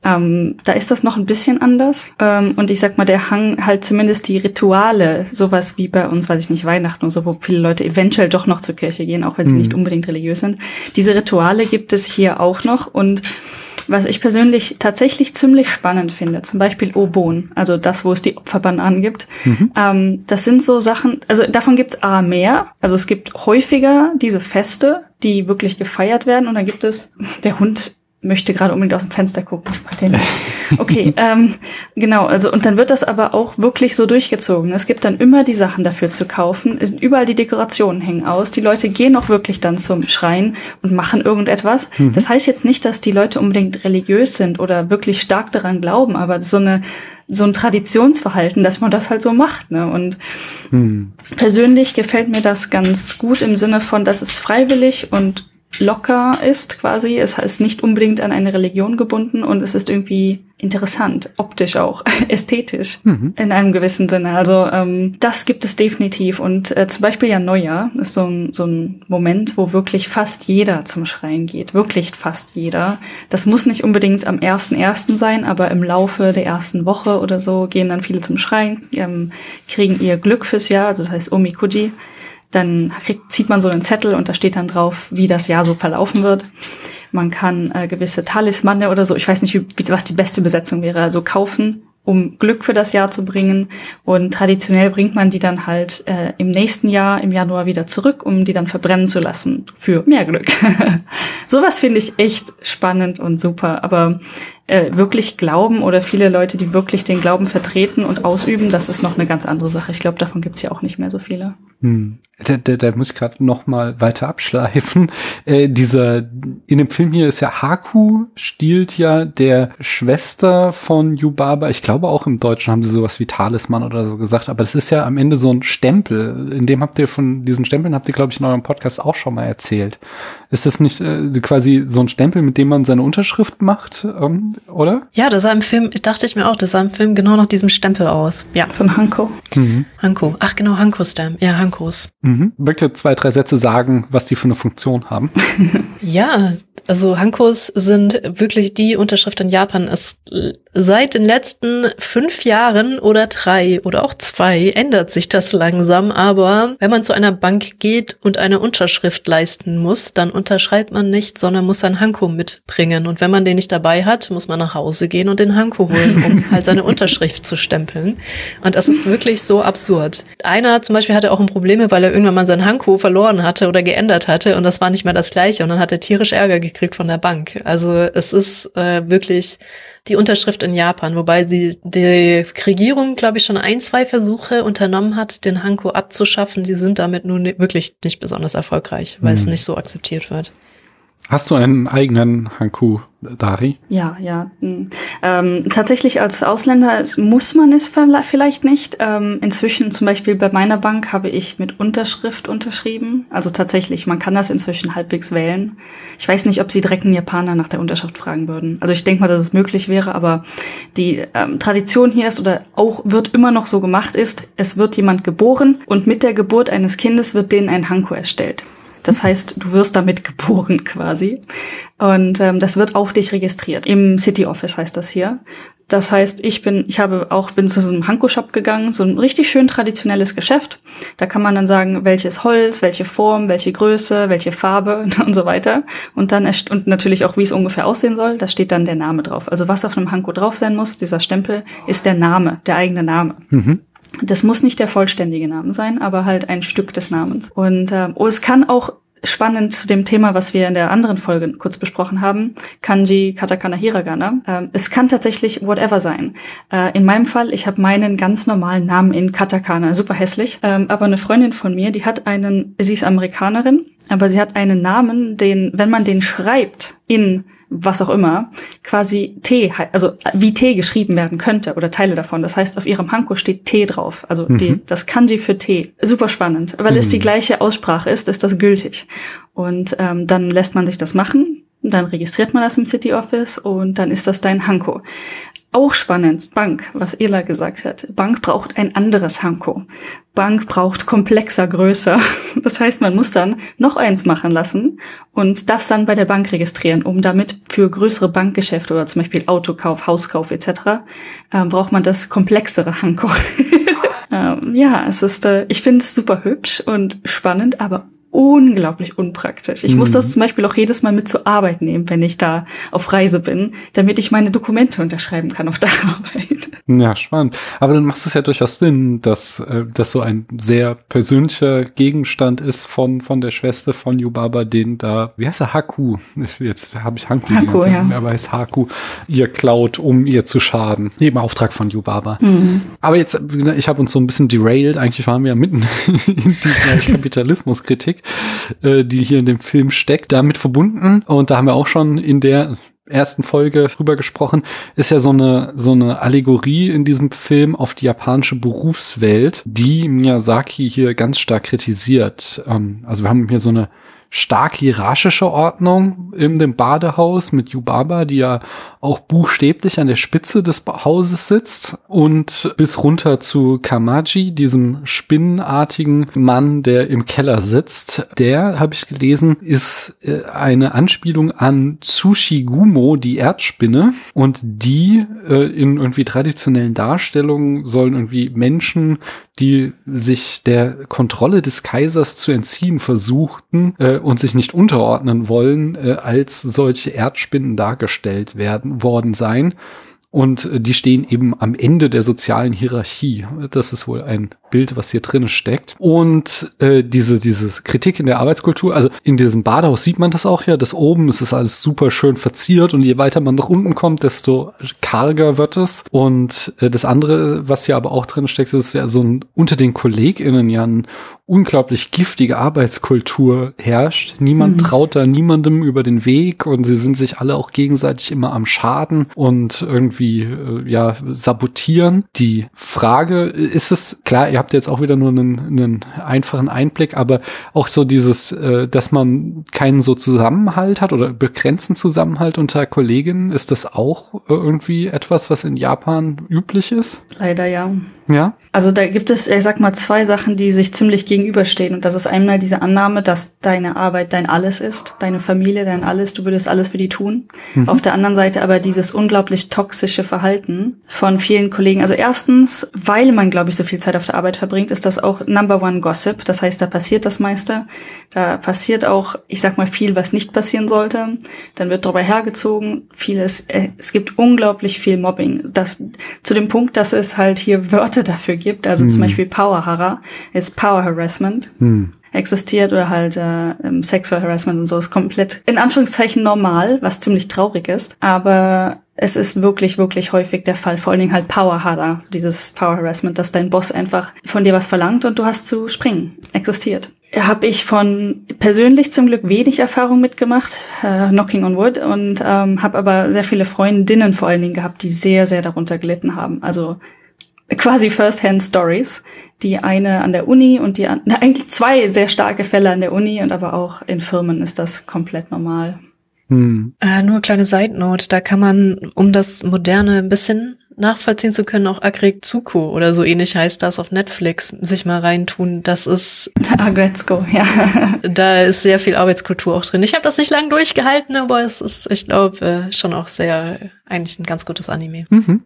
Ähm, da ist das noch ein bisschen anders. Ähm, und ich sag mal, der Hang halt zumindest die Rituale, sowas wie bei uns, weiß ich nicht, Weihnachten und so, wo viele Leute eventuell doch noch zur Kirche gehen, auch wenn sie mhm. nicht unbedingt religiös sind. Diese Rituale gibt es hier auch noch und was ich persönlich tatsächlich ziemlich spannend finde, zum Beispiel Obon, also das, wo es die Opferbananen gibt. Mhm. Ähm, das sind so Sachen, also davon gibt es A mehr, also es gibt häufiger diese Feste, die wirklich gefeiert werden und dann gibt es, der Hund möchte gerade unbedingt aus dem Fenster gucken. Was macht der nicht? Okay, ähm, genau. Also und dann wird das aber auch wirklich so durchgezogen. Es gibt dann immer die Sachen dafür zu kaufen. Es überall die Dekorationen hängen aus. Die Leute gehen auch wirklich dann zum Schrein und machen irgendetwas. Mhm. Das heißt jetzt nicht, dass die Leute unbedingt religiös sind oder wirklich stark daran glauben, aber so eine so ein Traditionsverhalten, dass man das halt so macht. Ne? Und hm. persönlich gefällt mir das ganz gut im Sinne von, dass es freiwillig und locker ist quasi. Es ist nicht unbedingt an eine Religion gebunden und es ist irgendwie interessant, optisch auch, ästhetisch mhm. in einem gewissen Sinne. Also ähm, das gibt es definitiv. Und äh, zum Beispiel ja Neujahr ist so ein, so ein Moment, wo wirklich fast jeder zum Schreien geht. Wirklich fast jeder. Das muss nicht unbedingt am ersten ersten sein, aber im Laufe der ersten Woche oder so gehen dann viele zum Schreien, ähm, kriegen ihr Glück fürs Jahr, also das heißt Omikuji dann kriegt, zieht man so einen Zettel und da steht dann drauf, wie das Jahr so verlaufen wird. Man kann äh, gewisse Talismane oder so, ich weiß nicht, wie, was die beste Besetzung wäre, also kaufen, um Glück für das Jahr zu bringen. Und traditionell bringt man die dann halt äh, im nächsten Jahr, im Januar wieder zurück, um die dann verbrennen zu lassen für mehr Glück. Sowas finde ich echt spannend und super. Aber äh, wirklich glauben oder viele Leute, die wirklich den Glauben vertreten und ausüben, das ist noch eine ganz andere Sache. Ich glaube, davon gibt's ja auch nicht mehr so viele. Hm. Da, da, da muss ich gerade noch mal weiter abschleifen. Äh, dieser in dem Film hier ist ja Haku stiehlt ja der Schwester von Yubaba. Ich glaube auch im Deutschen haben sie sowas wie Talisman oder so gesagt, aber das ist ja am Ende so ein Stempel. In dem habt ihr von diesen Stempeln habt ihr glaube ich in eurem Podcast auch schon mal erzählt. Ist das nicht äh, quasi so ein Stempel, mit dem man seine Unterschrift macht? Ähm, oder? Ja, das sah im Film, dachte ich mir auch, das sah im Film genau nach diesem Stempel aus. Ja. So ein Hanko. Mhm. Hanko. Ach genau, Hanko-Stamp. Ja, Hankos. Mhm. Möchte zwei, drei Sätze sagen, was die für eine Funktion haben? ja, Also Hankos sind wirklich die Unterschrift in Japan. Es seit den letzten fünf Jahren oder drei oder auch zwei ändert sich das langsam. Aber wenn man zu einer Bank geht und eine Unterschrift leisten muss, dann unterschreibt man nicht, sondern muss ein Hanko mitbringen. Und wenn man den nicht dabei hat, muss man nach Hause gehen und den Hanko holen, um halt seine Unterschrift zu stempeln. Und das ist wirklich so absurd. Einer zum Beispiel hatte auch ein Probleme, weil er irgendwann mal sein Hanko verloren hatte oder geändert hatte und das war nicht mehr das gleiche. Und dann hat er tierisch Ärger gekriegt von der Bank. Also es ist äh, wirklich die Unterschrift in Japan, wobei sie die Regierung, glaube ich, schon ein, zwei Versuche unternommen hat, den Hanko abzuschaffen. Sie sind damit nun wirklich nicht besonders erfolgreich, weil mhm. es nicht so akzeptiert wird. Hast du einen eigenen Hanku, Dari? Ja, ja. Hm. Ähm, tatsächlich als Ausländer muss man es vielleicht nicht. Ähm, inzwischen zum Beispiel bei meiner Bank habe ich mit Unterschrift unterschrieben. Also tatsächlich, man kann das inzwischen halbwegs wählen. Ich weiß nicht, ob sie direkt einen Japaner nach der Unterschrift fragen würden. Also ich denke mal, dass es möglich wäre, aber die ähm, Tradition hier ist oder auch wird immer noch so gemacht ist, es wird jemand geboren und mit der Geburt eines Kindes wird denen ein Hanko erstellt. Das heißt, du wirst damit geboren quasi. Und ähm, das wird auf dich registriert. Im City Office heißt das hier. Das heißt, ich bin, ich habe auch, bin zu so einem Hanko-Shop gegangen, so ein richtig schön traditionelles Geschäft. Da kann man dann sagen, welches Holz, welche Form, welche Größe, welche Farbe und so weiter. Und dann, und natürlich auch, wie es ungefähr aussehen soll. Da steht dann der Name drauf. Also was auf einem Hanko drauf sein muss, dieser Stempel, ist der Name, der eigene Name. Mhm. Das muss nicht der vollständige Name sein, aber halt ein Stück des Namens. Und äh, oh, es kann auch spannend zu dem Thema, was wir in der anderen Folge kurz besprochen haben, Kanji, Katakana, Hiragana. Ähm, es kann tatsächlich whatever sein. Äh, in meinem Fall, ich habe meinen ganz normalen Namen in Katakana, super hässlich. Ähm, aber eine Freundin von mir, die hat einen, sie ist Amerikanerin, aber sie hat einen Namen, den, wenn man den schreibt in was auch immer, quasi T, also wie T geschrieben werden könnte oder Teile davon. Das heißt, auf ihrem Hanko steht T drauf, also mhm. die, das Kanji für T. Super spannend, weil mhm. es die mhm. gleiche Aussprache ist, ist das gültig. Und ähm, dann lässt man sich das machen, dann registriert man das im City Office und dann ist das dein Hanko. Auch spannend, Bank, was Ela gesagt hat. Bank braucht ein anderes Hanko. Bank braucht komplexer, größer. Das heißt, man muss dann noch eins machen lassen und das dann bei der Bank registrieren, um damit für größere Bankgeschäfte oder zum Beispiel Autokauf, Hauskauf etc. Äh, braucht man das komplexere Hanko. ähm, ja, es ist, äh, ich finde es super hübsch und spannend, aber unglaublich unpraktisch. Ich mhm. muss das zum Beispiel auch jedes Mal mit zur Arbeit nehmen, wenn ich da auf Reise bin, damit ich meine Dokumente unterschreiben kann auf der Arbeit. Ja, spannend. Aber dann macht es ja durchaus Sinn, dass äh, das so ein sehr persönlicher Gegenstand ist von von der Schwester von Yubaba, den da, wie heißt er, Haku? Jetzt habe ich Hanku, Haku ja. aber heißt Haku, ihr klaut, um ihr zu schaden. Im Auftrag von Yubaba. Mhm. Aber jetzt, ich habe uns so ein bisschen derailed. Eigentlich waren wir ja mitten in dieser Kapitalismuskritik äh, die hier in dem Film steckt, damit verbunden. Und da haben wir auch schon in der ersten Folge drüber gesprochen, ist ja so eine, so eine Allegorie in diesem Film auf die japanische Berufswelt, die Miyazaki hier ganz stark kritisiert. Ähm, also wir haben hier so eine stark hierarchische Ordnung in dem Badehaus mit Yubaba, die ja auch buchstäblich an der Spitze des Hauses sitzt und bis runter zu Kamaji, diesem spinnenartigen Mann, der im Keller sitzt. Der, habe ich gelesen, ist äh, eine Anspielung an Tsushigumo, die Erdspinne. Und die äh, in irgendwie traditionellen Darstellungen sollen irgendwie Menschen, die sich der Kontrolle des Kaisers zu entziehen versuchten äh, und sich nicht unterordnen wollen, äh, als solche Erdspinnen dargestellt werden worden sein. Und äh, die stehen eben am Ende der sozialen Hierarchie. Das ist wohl ein Bild, was hier drin steckt. Und äh, diese, diese Kritik in der Arbeitskultur, also in diesem Badehaus sieht man das auch ja, das oben ist es alles super schön verziert und je weiter man nach unten kommt, desto karger wird es. Und äh, das andere, was hier aber auch drin steckt, ist ja so ein unter den KollegInnen ja ein unglaublich giftige Arbeitskultur herrscht. Niemand mhm. traut da niemandem über den Weg und sie sind sich alle auch gegenseitig immer am Schaden und irgendwie äh, ja sabotieren. Die Frage ist es klar, ihr habt jetzt auch wieder nur einen, einen einfachen Einblick, aber auch so dieses, äh, dass man keinen so Zusammenhalt hat oder begrenzten Zusammenhalt unter Kolleginnen, ist das auch äh, irgendwie etwas, was in Japan üblich ist? Leider ja. Ja. Also da gibt es, ich sag mal, zwei Sachen, die sich ziemlich gegen gegenüberstehen. Und das ist einmal diese Annahme, dass deine Arbeit dein Alles ist, deine Familie dein Alles, du würdest alles für die tun. Mhm. Auf der anderen Seite aber dieses unglaublich toxische Verhalten von vielen Kollegen. Also erstens, weil man, glaube ich, so viel Zeit auf der Arbeit verbringt, ist das auch Number One Gossip. Das heißt, da passiert das meiste. Da passiert auch, ich sag mal, viel, was nicht passieren sollte. Dann wird darüber hergezogen. Vieles, äh, es gibt unglaublich viel Mobbing. Das, zu dem Punkt, dass es halt hier Wörter dafür gibt. Also mhm. zum Beispiel Power Hara ist Power Harassment. Mhm existiert oder halt äh, Sexual Harassment und so ist komplett in Anführungszeichen normal, was ziemlich traurig ist. Aber es ist wirklich, wirklich häufig der Fall. Vor allen Dingen halt Power Harder, dieses Power Harassment, dass dein Boss einfach von dir was verlangt und du hast zu springen. Existiert. Habe ich von persönlich zum Glück wenig Erfahrung mitgemacht, äh, Knocking on Wood, und ähm, habe aber sehr viele Freundinnen vor allen Dingen gehabt, die sehr, sehr darunter gelitten haben. Also quasi First-Hand-Stories. Die eine an der Uni und die an, eigentlich zwei sehr starke Fälle an der Uni und aber auch in Firmen ist das komplett normal. Hm. Äh, nur kleine Side Note, da kann man, um das Moderne ein bisschen nachvollziehen zu können, auch Agretsuko oder so ähnlich heißt das auf Netflix, sich mal reintun. Das ist Agretsuko, ja. Da ist sehr viel Arbeitskultur auch drin. Ich habe das nicht lang durchgehalten, aber es ist, ich glaube, äh, schon auch sehr eigentlich ein ganz gutes Anime. Mhm.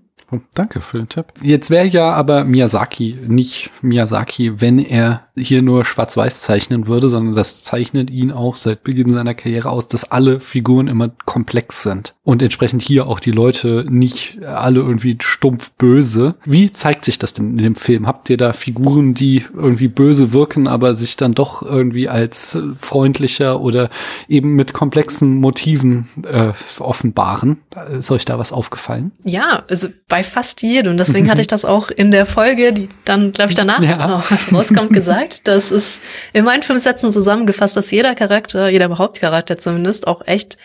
Danke für den Tipp. Jetzt wäre ja aber Miyazaki nicht Miyazaki, wenn er hier nur schwarz-weiß zeichnen würde, sondern das zeichnet ihn auch seit Beginn seiner Karriere aus, dass alle Figuren immer komplex sind und entsprechend hier auch die Leute nicht alle irgendwie stumpf böse. Wie zeigt sich das denn in dem Film? Habt ihr da Figuren, die irgendwie böse wirken, aber sich dann doch irgendwie als freundlicher oder eben mit komplexen Motiven äh, offenbaren? Ist euch da was aufgefallen? Ja, also bei fast jedem. Und deswegen hatte ich das auch in der Folge, die dann, glaube ich, danach ja. rauskommt, gesagt. Das ist in meinen fünf Sätzen zusammengefasst, dass jeder Charakter, jeder Hauptcharakter zumindest, auch echt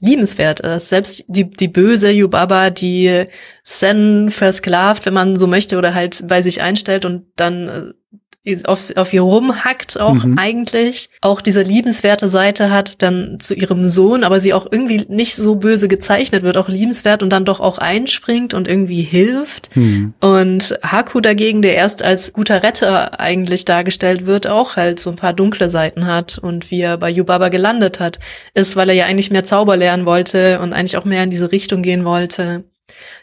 liebenswert ist. Selbst die, die böse Yubaba, die Sen versklavt, wenn man so möchte, oder halt bei sich einstellt und dann äh, auf, auf ihr rumhackt auch mhm. eigentlich, auch diese liebenswerte Seite hat dann zu ihrem Sohn, aber sie auch irgendwie nicht so böse gezeichnet wird, auch liebenswert und dann doch auch einspringt und irgendwie hilft. Mhm. Und Haku dagegen, der erst als guter Retter eigentlich dargestellt wird, auch halt so ein paar dunkle Seiten hat und wie er bei Yubaba gelandet hat, ist, weil er ja eigentlich mehr Zauber lernen wollte und eigentlich auch mehr in diese Richtung gehen wollte.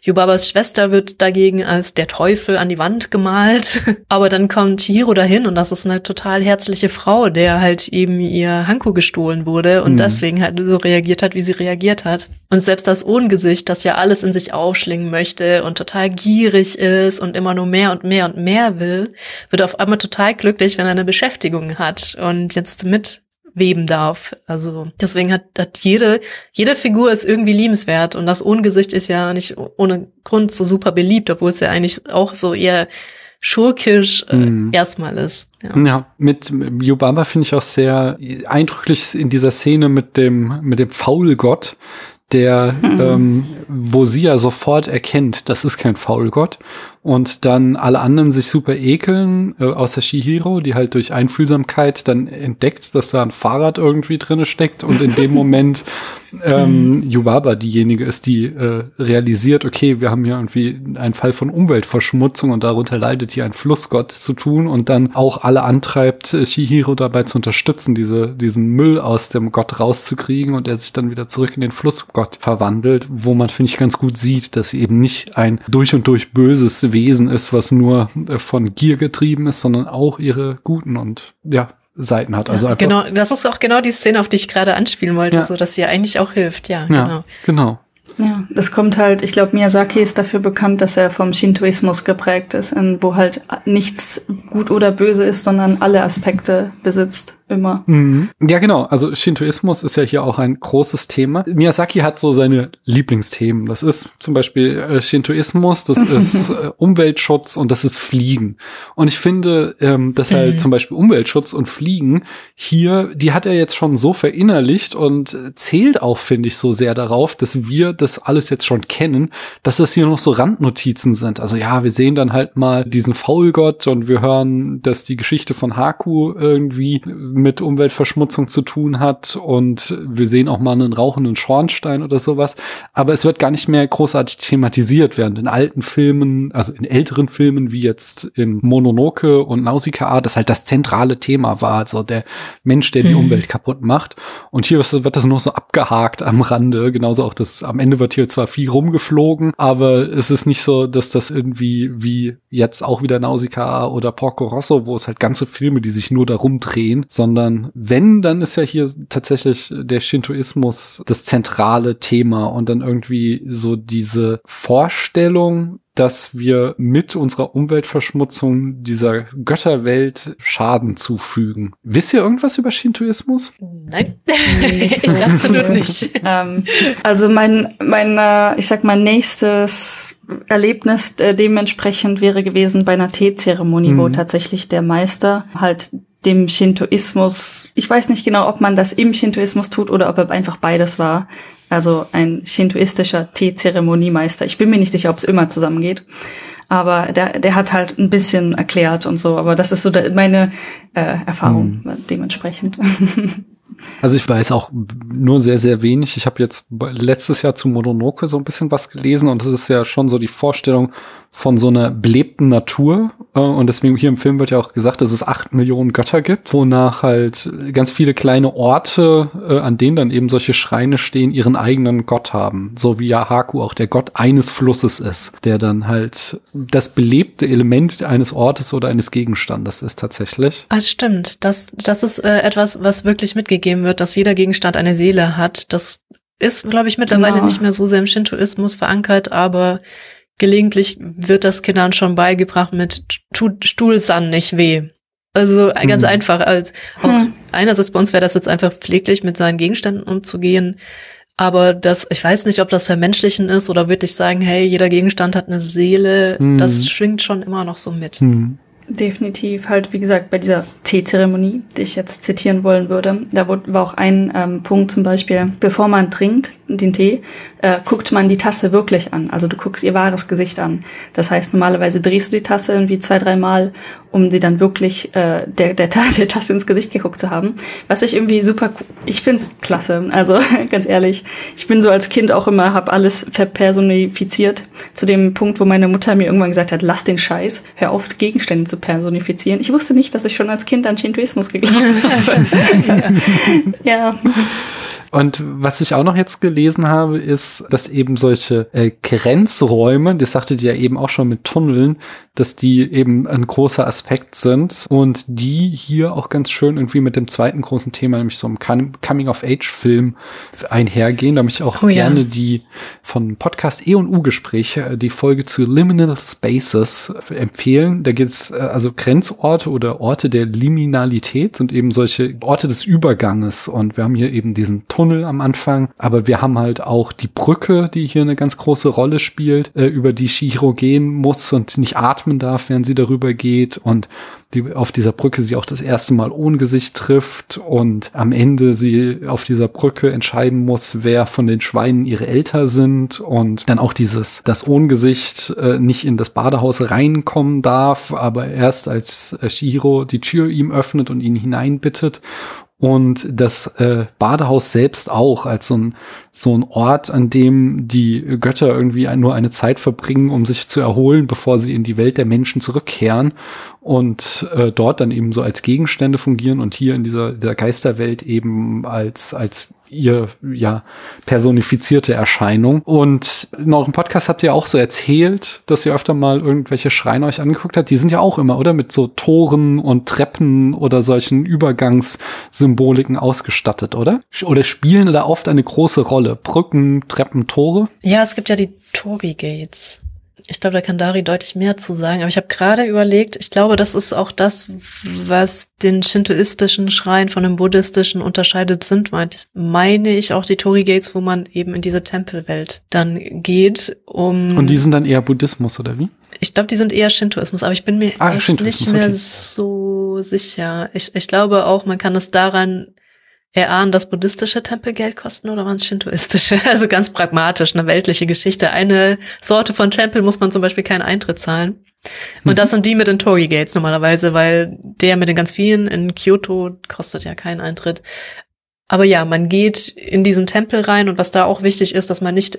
Yubabas Schwester wird dagegen als der Teufel an die Wand gemalt. Aber dann kommt Chihiro dahin und das ist eine total herzliche Frau, der halt eben ihr Hanko gestohlen wurde und mhm. deswegen halt so reagiert hat, wie sie reagiert hat. Und selbst das Ohngesicht, das ja alles in sich aufschlingen möchte und total gierig ist und immer nur mehr und mehr und mehr will, wird auf einmal total glücklich, wenn er eine Beschäftigung hat und jetzt mit weben darf. Also deswegen hat, hat jede, jede Figur ist irgendwie liebenswert und das Ohngesicht ist ja nicht ohne Grund so super beliebt, obwohl es ja eigentlich auch so eher schurkisch äh, mm. erstmal ist. Ja, ja mit Yubaba finde ich auch sehr eindrücklich in dieser Szene mit dem, mit dem Faulgott, der, mhm. ähm, wo sie ja sofort erkennt, das ist kein Faulgott und dann alle anderen sich super ekeln, äh, außer Shihiro, die halt durch Einfühlsamkeit dann entdeckt, dass da ein Fahrrad irgendwie drinne steckt und in dem Moment ähm, Yubaba diejenige ist, die äh, realisiert, okay, wir haben hier irgendwie einen Fall von Umweltverschmutzung und darunter leidet hier ein Flussgott zu tun und dann auch alle antreibt, äh, Shihiro dabei zu unterstützen, diese, diesen Müll aus dem Gott rauszukriegen und er sich dann wieder zurück in den Flussgott verwandelt, wo man, finde ich, ganz gut sieht, dass sie eben nicht ein durch und durch böses Wesen ist, was nur äh, von Gier getrieben ist, sondern auch ihre guten und ja, Seiten hat. Also ja, einfach genau, das ist auch genau die Szene, auf die ich gerade anspielen wollte, ja. so dass sie eigentlich auch hilft. Ja, ja genau. genau. Ja, das kommt halt, ich glaube, Miyazaki ist dafür bekannt, dass er vom Shintoismus geprägt ist, wo halt nichts gut oder böse ist, sondern alle Aspekte besitzt immer. Mhm. Ja, genau. Also Shintoismus ist ja hier auch ein großes Thema. Miyazaki hat so seine Lieblingsthemen. Das ist zum Beispiel äh, Shintoismus, das ist äh, Umweltschutz und das ist Fliegen. Und ich finde, ähm, dass halt mhm. zum Beispiel Umweltschutz und Fliegen hier, die hat er jetzt schon so verinnerlicht und zählt auch, finde ich, so sehr darauf, dass wir das alles jetzt schon kennen, dass das hier noch so Randnotizen sind. Also ja, wir sehen dann halt mal diesen Faulgott und wir hören, dass die Geschichte von Haku irgendwie mit Umweltverschmutzung zu tun hat und wir sehen auch mal einen rauchenden Schornstein oder sowas. Aber es wird gar nicht mehr großartig thematisiert, während in alten Filmen, also in älteren Filmen wie jetzt in Mononoke und Nausicaa, das halt das zentrale Thema war, also der Mensch, der die mhm. Umwelt kaputt macht. Und hier wird das nur so abgehakt am Rande. Genauso auch das, am Ende wird hier zwar viel rumgeflogen, aber es ist nicht so, dass das irgendwie wie jetzt auch wieder Nausicaa oder Porco Rosso, wo es halt ganze Filme, die sich nur darum drehen, sondern wenn, dann ist ja hier tatsächlich der Shintoismus das zentrale Thema und dann irgendwie so diese Vorstellung, dass wir mit unserer Umweltverschmutzung dieser Götterwelt Schaden zufügen. Wisst ihr irgendwas über Shintoismus? Nein, ich absolut nicht. ähm, also mein, mein, äh, ich sag mal, nächstes Erlebnis äh, dementsprechend wäre gewesen bei einer Teezeremonie, mhm. wo tatsächlich der Meister halt dem Shintoismus, ich weiß nicht genau, ob man das im Shintoismus tut oder ob er einfach beides war, also ein shintoistischer Teezeremoniemeister. Ich bin mir nicht sicher, ob es immer zusammengeht. Aber der, der hat halt ein bisschen erklärt und so. Aber das ist so meine äh, Erfahrung hm. dementsprechend. Also ich weiß auch nur sehr, sehr wenig. Ich habe jetzt letztes Jahr zu Mononoke so ein bisschen was gelesen und das ist ja schon so die Vorstellung von so einer belebten Natur. Äh, und deswegen hier im Film wird ja auch gesagt, dass es acht Millionen Götter gibt, wonach halt ganz viele kleine Orte, äh, an denen dann eben solche Schreine stehen, ihren eigenen Gott haben. So wie ja Haku auch der Gott eines Flusses ist, der dann halt das belebte Element eines Ortes oder eines Gegenstandes ist tatsächlich. Ah, stimmt. Das, das ist äh, etwas, was wirklich mitgegeben wird, dass jeder Gegenstand eine Seele hat. Das ist, glaube ich, mittlerweile genau. nicht mehr so sehr im Shintoismus verankert, aber gelegentlich wird das Kindern schon beigebracht mit tut Stuhlsand nicht weh. Also ganz mhm. einfach. Als auch mhm. einerseits bei uns wäre das jetzt einfach pfleglich, mit seinen Gegenständen umzugehen. Aber das, ich weiß nicht, ob das vermenschlichen ist oder würde ich sagen, hey, jeder Gegenstand hat eine Seele. Mhm. Das schwingt schon immer noch so mit. Mhm. Definitiv, halt wie gesagt, bei dieser Teezeremonie, die ich jetzt zitieren wollen würde, da war auch ein ähm, Punkt zum Beispiel, bevor man trinkt, den Tee, äh, guckt man die Tasse wirklich an. Also du guckst ihr wahres Gesicht an. Das heißt, normalerweise drehst du die Tasse irgendwie zwei, dreimal, um sie dann wirklich äh, der, der, der Tasse ins Gesicht geguckt zu haben. Was ich irgendwie super, ich find's klasse. Also ganz ehrlich, ich bin so als Kind auch immer, habe alles verpersonifiziert. Zu dem Punkt, wo meine Mutter mir irgendwann gesagt hat, lass den Scheiß, hör auf, Gegenstände zu personifizieren. Ich wusste nicht, dass ich schon als Kind an Shintoismus geglaubt habe. ja. Und was ich auch noch jetzt gelesen habe, ist, dass eben solche äh, Grenzräume, das sagtet ihr ja eben auch schon mit Tunneln, dass die eben ein großer Aspekt sind und die hier auch ganz schön irgendwie mit dem zweiten großen Thema, nämlich so einem Coming-of-Age-Film einhergehen. Da möchte ich auch oh, gerne ja. die von Podcast E und U-Gespräche, äh, die Folge zu Liminal Spaces empfehlen. Da geht es äh, also Grenzorte oder Orte der Liminalität sind eben solche Orte des Überganges und wir haben hier eben diesen Tunnel am Anfang, aber wir haben halt auch die Brücke, die hier eine ganz große Rolle spielt, äh, über die Shihiro gehen muss und nicht atmen darf, während sie darüber geht und die auf dieser Brücke sie auch das erste Mal ohne Gesicht trifft und am Ende sie auf dieser Brücke entscheiden muss, wer von den Schweinen ihre Eltern sind und dann auch dieses, das Ohngesicht äh, nicht in das Badehaus reinkommen darf, aber erst als Shihiro die Tür ihm öffnet und ihn hineinbittet und das äh, Badehaus selbst auch als so ein, so ein Ort, an dem die Götter irgendwie nur eine Zeit verbringen, um sich zu erholen, bevor sie in die Welt der Menschen zurückkehren und äh, dort dann eben so als Gegenstände fungieren und hier in dieser, dieser Geisterwelt eben als, als ihr ja personifizierte Erscheinung. Und in eurem Podcast habt ihr auch so erzählt, dass ihr öfter mal irgendwelche Schreine euch angeguckt habt. Die sind ja auch immer, oder? Mit so Toren und Treppen oder solchen Übergangssymboliken ausgestattet, oder? Oder spielen da oft eine große Rolle? Brücken, Treppen, Tore? Ja, es gibt ja die Tori Gates. Ich glaube, da kann Dari deutlich mehr zu sagen. Aber ich habe gerade überlegt, ich glaube, das ist auch das, was den shintoistischen Schrein von dem buddhistischen unterscheidet, sind, meine ich auch die Tori Gates, wo man eben in diese Tempelwelt dann geht, um. Und die sind dann eher Buddhismus, oder wie? Ich glaube, die sind eher Shintoismus, aber ich bin mir ah, echt nicht mehr okay. so sicher. Ich, ich glaube auch, man kann es daran erahnen, dass buddhistische Tempel Geld kosten oder waren es shintoistische? Also ganz pragmatisch, eine weltliche Geschichte. Eine Sorte von Tempel muss man zum Beispiel keinen Eintritt zahlen. Und mhm. das sind die mit den Torii Gates normalerweise, weil der mit den ganz vielen in Kyoto kostet ja keinen Eintritt. Aber ja, man geht in diesen Tempel rein und was da auch wichtig ist, dass man nicht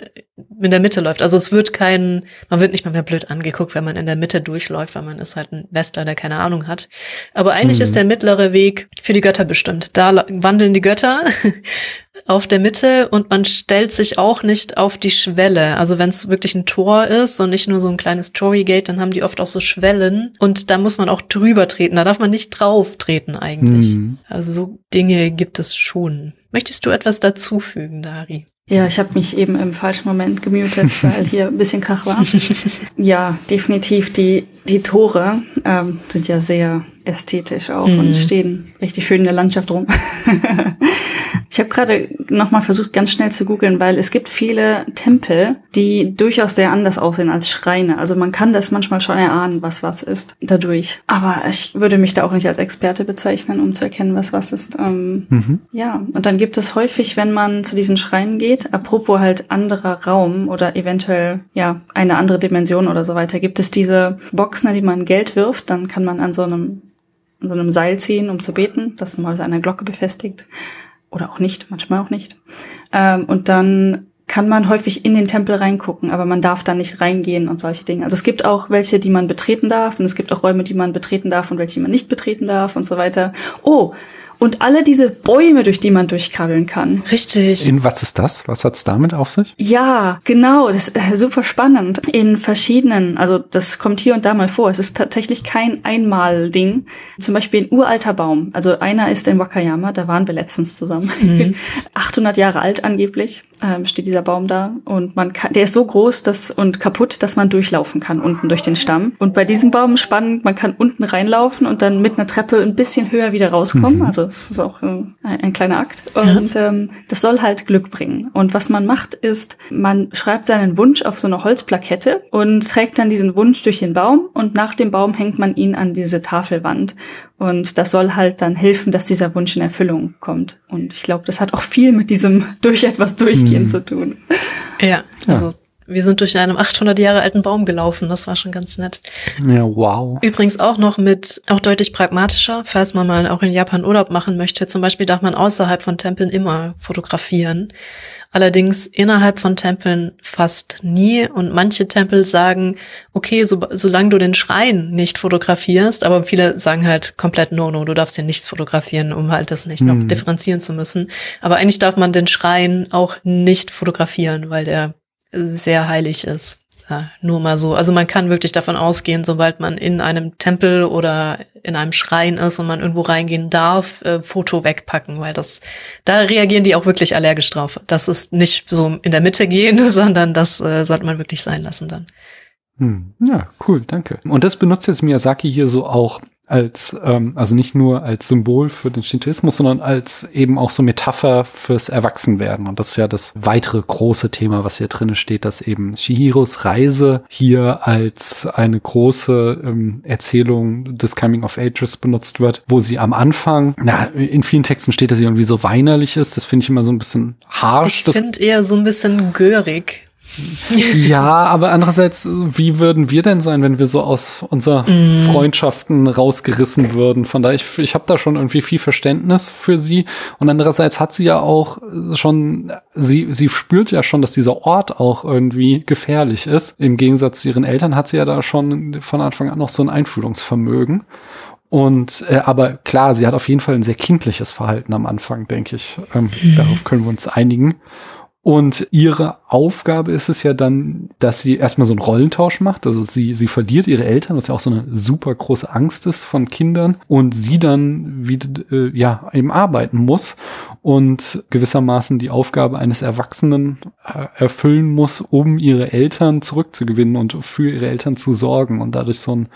in der Mitte läuft. Also es wird kein, man wird nicht mal mehr blöd angeguckt, wenn man in der Mitte durchläuft, weil man ist halt ein Westler, der keine Ahnung hat. Aber eigentlich mhm. ist der mittlere Weg für die Götter bestimmt. Da wandeln die Götter auf der Mitte und man stellt sich auch nicht auf die Schwelle. Also wenn es wirklich ein Tor ist und nicht nur so ein kleines Torygate, dann haben die oft auch so Schwellen und da muss man auch drüber treten. Da darf man nicht drauf treten eigentlich. Mhm. Also so Dinge gibt es schon. Möchtest du etwas dazufügen, Dari? Ja, ich habe mich eben im falschen Moment gemutet, weil hier ein bisschen Krach war. ja, definitiv die, die Tore ähm, sind ja sehr ästhetisch auch mhm. und stehen richtig schön in der Landschaft rum. ich habe gerade nochmal versucht, ganz schnell zu googeln, weil es gibt viele Tempel, die durchaus sehr anders aussehen als Schreine. Also man kann das manchmal schon erahnen, was was ist dadurch. Aber ich würde mich da auch nicht als Experte bezeichnen, um zu erkennen, was was ist. Ähm, mhm. Ja, und dann gibt es häufig, wenn man zu diesen Schreinen geht, apropos halt anderer Raum oder eventuell ja eine andere Dimension oder so weiter, gibt es diese Boxen, in die man Geld wirft, dann kann man an so einem an so einem Seil ziehen, um zu beten, das mal so einer Glocke befestigt. Oder auch nicht, manchmal auch nicht. Ähm, und dann kann man häufig in den Tempel reingucken, aber man darf da nicht reingehen und solche Dinge. Also es gibt auch welche, die man betreten darf und es gibt auch Räume, die man betreten darf und welche, man nicht betreten darf und so weiter. Oh, und alle diese Bäume, durch die man durchkrabbeln kann. Richtig. In was ist das? Was hat's damit auf sich? Ja, genau. Das ist äh, super spannend. In verschiedenen, also das kommt hier und da mal vor. Es ist tatsächlich kein Einmal-Ding. Zum Beispiel ein uralter Baum. Also einer ist in Wakayama, da waren wir letztens zusammen. Mhm. 800 Jahre alt angeblich ähm, steht dieser Baum da. Und man kann, der ist so groß dass, und kaputt, dass man durchlaufen kann unten durch den Stamm. Und bei diesem Baum spannend, man kann unten reinlaufen und dann mit einer Treppe ein bisschen höher wieder rauskommen. Mhm. Also das ist auch äh, ein, ein, kleiner Akt. Und ja. ähm, das soll halt Glück bringen. Und was man macht, ist, man schreibt seinen Wunsch auf so eine Holzplakette und trägt dann diesen Wunsch durch den Baum und nach dem Baum hängt man ihn an diese Tafelwand. Und das soll halt dann helfen, dass dieser Wunsch in Erfüllung kommt. Und ich glaube, das hat auch viel mit diesem durch etwas durchgehen mhm. zu tun. Ja, also ja. Wir sind durch einen 800 Jahre alten Baum gelaufen. Das war schon ganz nett. Ja, wow. Übrigens auch noch mit, auch deutlich pragmatischer, falls man mal auch in Japan Urlaub machen möchte. Zum Beispiel darf man außerhalb von Tempeln immer fotografieren. Allerdings innerhalb von Tempeln fast nie. Und manche Tempel sagen, okay, so, solange du den Schrein nicht fotografierst, aber viele sagen halt komplett no, no, du darfst hier nichts fotografieren, um halt das nicht hm. noch differenzieren zu müssen. Aber eigentlich darf man den Schrein auch nicht fotografieren, weil der sehr heilig ist. Ja, nur mal so. Also man kann wirklich davon ausgehen, sobald man in einem Tempel oder in einem Schrein ist und man irgendwo reingehen darf, äh, Foto wegpacken, weil das, da reagieren die auch wirklich allergisch drauf. Das ist nicht so in der Mitte gehen, sondern das äh, sollte man wirklich sein lassen dann. Hm. Ja, cool, danke. Und das benutzt jetzt Miyazaki hier so auch als, ähm, also nicht nur als Symbol für den Shintoismus, sondern als eben auch so Metapher fürs Erwachsenwerden. Und das ist ja das weitere große Thema, was hier drin steht, dass eben Shihiros Reise hier als eine große ähm, Erzählung des Coming of Ages benutzt wird, wo sie am Anfang, na, in vielen Texten steht, dass sie irgendwie so weinerlich ist. Das finde ich immer so ein bisschen harsh. Ich finde eher so ein bisschen görig ja, aber andererseits, wie würden wir denn sein, wenn wir so aus unserer mm. Freundschaften rausgerissen würden? Von daher, ich, ich habe da schon irgendwie viel Verständnis für sie. Und andererseits hat sie ja auch schon, sie, sie spürt ja schon, dass dieser Ort auch irgendwie gefährlich ist. Im Gegensatz zu ihren Eltern hat sie ja da schon von Anfang an noch so ein Einfühlungsvermögen. Und äh, aber klar, sie hat auf jeden Fall ein sehr kindliches Verhalten am Anfang, denke ich. Ähm, mhm. Darauf können wir uns einigen. Und ihre Aufgabe ist es ja dann, dass sie erstmal so einen Rollentausch macht. Also sie, sie verliert ihre Eltern, was ja auch so eine super große Angst ist von Kindern. Und sie dann wieder, äh, ja, eben arbeiten muss und gewissermaßen die Aufgabe eines Erwachsenen äh, erfüllen muss, um ihre Eltern zurückzugewinnen und für ihre Eltern zu sorgen und dadurch so ein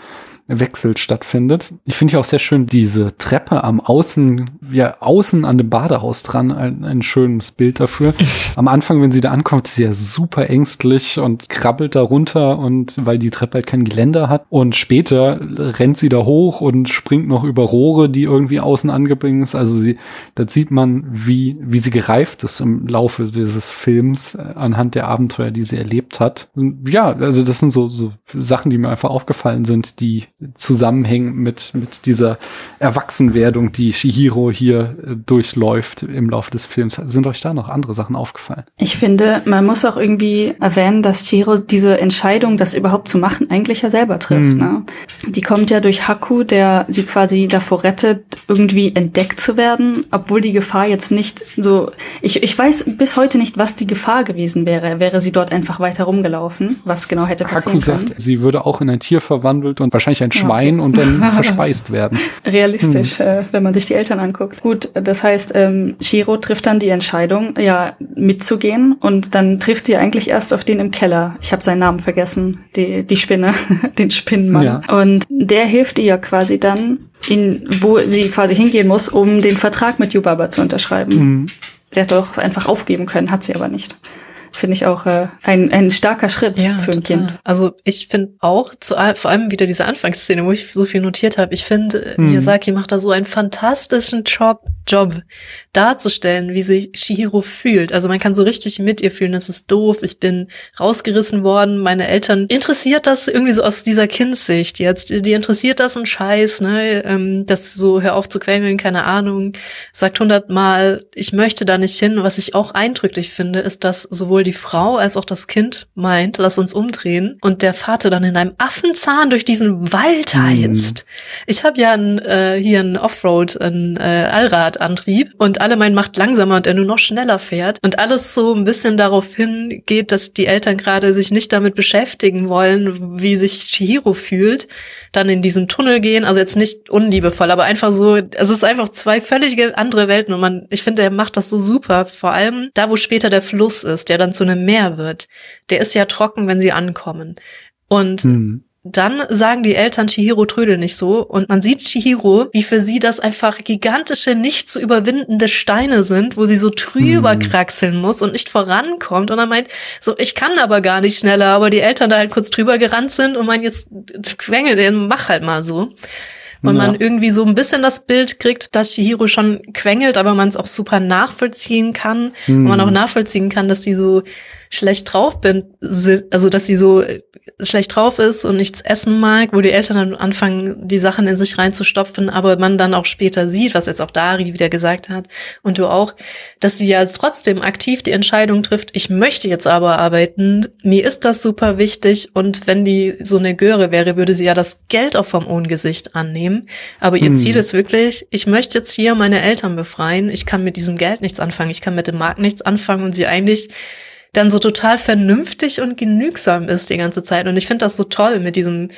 Wechsel stattfindet. Ich finde ja auch sehr schön diese Treppe am Außen, ja, außen an dem Badehaus dran, ein, ein schönes Bild dafür. Am Anfang, wenn sie da ankommt, ist sie ja super ängstlich und krabbelt da runter und weil die Treppe halt kein Geländer hat. Und später rennt sie da hoch und springt noch über Rohre, die irgendwie außen angebracht ist. Also sie, da sieht man, wie, wie sie gereift ist im Laufe dieses Films äh, anhand der Abenteuer, die sie erlebt hat. Ja, also das sind so, so Sachen, die mir einfach aufgefallen sind, die zusammenhängen mit, mit dieser Erwachsenwerdung, die Shihiro hier äh, durchläuft im Laufe des Films. Sind euch da noch andere Sachen aufgefallen? Ich finde, man muss auch irgendwie erwähnen, dass Shihiro diese Entscheidung, das überhaupt zu machen, eigentlich ja selber trifft. Mhm. Ne? Die kommt ja durch Haku, der sie quasi davor rettet, irgendwie entdeckt zu werden, obwohl die Gefahr jetzt nicht so. Ich, ich weiß bis heute nicht, was die Gefahr gewesen wäre. Wäre sie dort einfach weiter rumgelaufen, was genau hätte passieren Haku können. sagt, sie würde auch in ein Tier verwandelt und wahrscheinlich ein Schwein und dann verspeist werden. Realistisch, hm. äh, wenn man sich die Eltern anguckt. Gut, das heißt, ähm, Shiro trifft dann die Entscheidung, ja, mitzugehen und dann trifft sie eigentlich erst auf den im Keller. Ich habe seinen Namen vergessen, die, die Spinne, den Spinnenmann. Ja. Und der hilft ihr quasi dann, in, wo sie quasi hingehen muss, um den Vertrag mit Yubaba zu unterschreiben. Mhm. Sie hätte doch einfach aufgeben können, hat sie aber nicht finde ich auch äh, ein, ein starker Schritt ja, für ein total. Kind. Also ich finde auch, zu, vor allem wieder diese Anfangsszene, wo ich so viel notiert habe, ich finde, hm. Miyazaki macht da so einen fantastischen Job, Job darzustellen, wie sich Shihiro fühlt. Also man kann so richtig mit ihr fühlen, das ist doof, ich bin rausgerissen worden, meine Eltern interessiert das irgendwie so aus dieser Kindssicht jetzt, die interessiert das ein Scheiß, ne, ähm, das so, hör auf zu quengeln, keine Ahnung, sagt hundertmal, ich möchte da nicht hin. Was ich auch eindrücklich finde, ist, dass sowohl die Frau als auch das Kind meint, lass uns umdrehen und der Vater dann in einem Affenzahn durch diesen Wald mhm. heizt. Mhm. Ich habe ja ein, äh, hier ein Offroad, ein äh, Allradantrieb und alle meinen macht langsamer und er nur noch schneller fährt und alles so ein bisschen darauf hingeht, dass die Eltern gerade sich nicht damit beschäftigen wollen, wie sich Chihiro fühlt, dann in diesen Tunnel gehen, also jetzt nicht unliebevoll, aber einfach so, es ist einfach zwei völlig andere Welten und man, ich finde, er macht das so super, vor allem da, wo später der Fluss ist, der dann zu einem Meer wird, der ist ja trocken, wenn sie ankommen. Und hm. Dann sagen die Eltern Chihiro trödel nicht so und man sieht Chihiro, wie für sie das einfach gigantische, nicht zu überwindende Steine sind, wo sie so drüber mhm. kraxeln muss und nicht vorankommt und er meint, so, ich kann aber gar nicht schneller, aber die Eltern da halt kurz drüber gerannt sind und man jetzt quengelt, den mach halt mal so. Und ja. man irgendwie so ein bisschen das Bild kriegt, dass Chihiro schon quengelt, aber man es auch super nachvollziehen kann. Mhm. Und man auch nachvollziehen kann, dass die so schlecht drauf bin, also dass sie so schlecht drauf ist und nichts essen mag, wo die Eltern dann anfangen, die Sachen in sich reinzustopfen, aber man dann auch später sieht, was jetzt auch Dari wieder gesagt hat und du auch, dass sie ja trotzdem aktiv die Entscheidung trifft, ich möchte jetzt aber arbeiten, mir ist das super wichtig und wenn die so eine Göre wäre, würde sie ja das Geld auch vom Ohngesicht annehmen, aber ihr hm. Ziel ist wirklich, ich möchte jetzt hier meine Eltern befreien, ich kann mit diesem Geld nichts anfangen, ich kann mit dem Markt nichts anfangen und sie eigentlich dann so total vernünftig und genügsam ist die ganze Zeit. Und ich finde das so toll mit diesem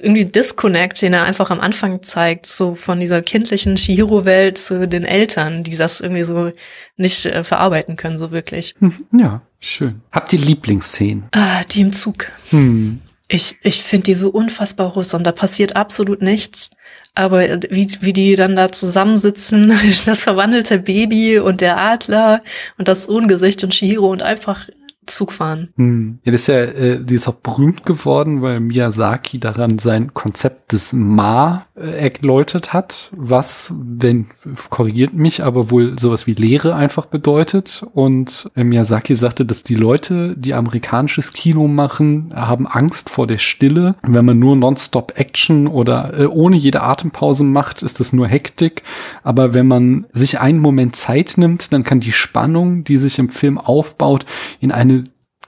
irgendwie Disconnect, den er einfach am Anfang zeigt, so von dieser kindlichen Shihiro-Welt zu den Eltern, die das irgendwie so nicht äh, verarbeiten können, so wirklich. Mhm. Ja, schön. Habt ihr Lieblingsszenen? Ah, die im Zug. Hm. Ich, ich finde die so unfassbar und da passiert absolut nichts. Aber wie, wie die dann da zusammensitzen, das verwandelte Baby und der Adler und das Ungesicht und Shihiro und einfach Zug fahren. Hm. Ja, das ist ja, äh, die ist auch berühmt geworden, weil Miyazaki daran sein Konzept des Ma äh, erläutert hat, was, wenn, korrigiert mich, aber wohl sowas wie Lehre einfach bedeutet. Und äh, Miyazaki sagte, dass die Leute, die amerikanisches Kino machen, haben Angst vor der Stille. Wenn man nur Nonstop Action oder äh, ohne jede Atempause macht, ist das nur Hektik. Aber wenn man sich einen Moment Zeit nimmt, dann kann die Spannung, die sich im Film aufbaut, in eine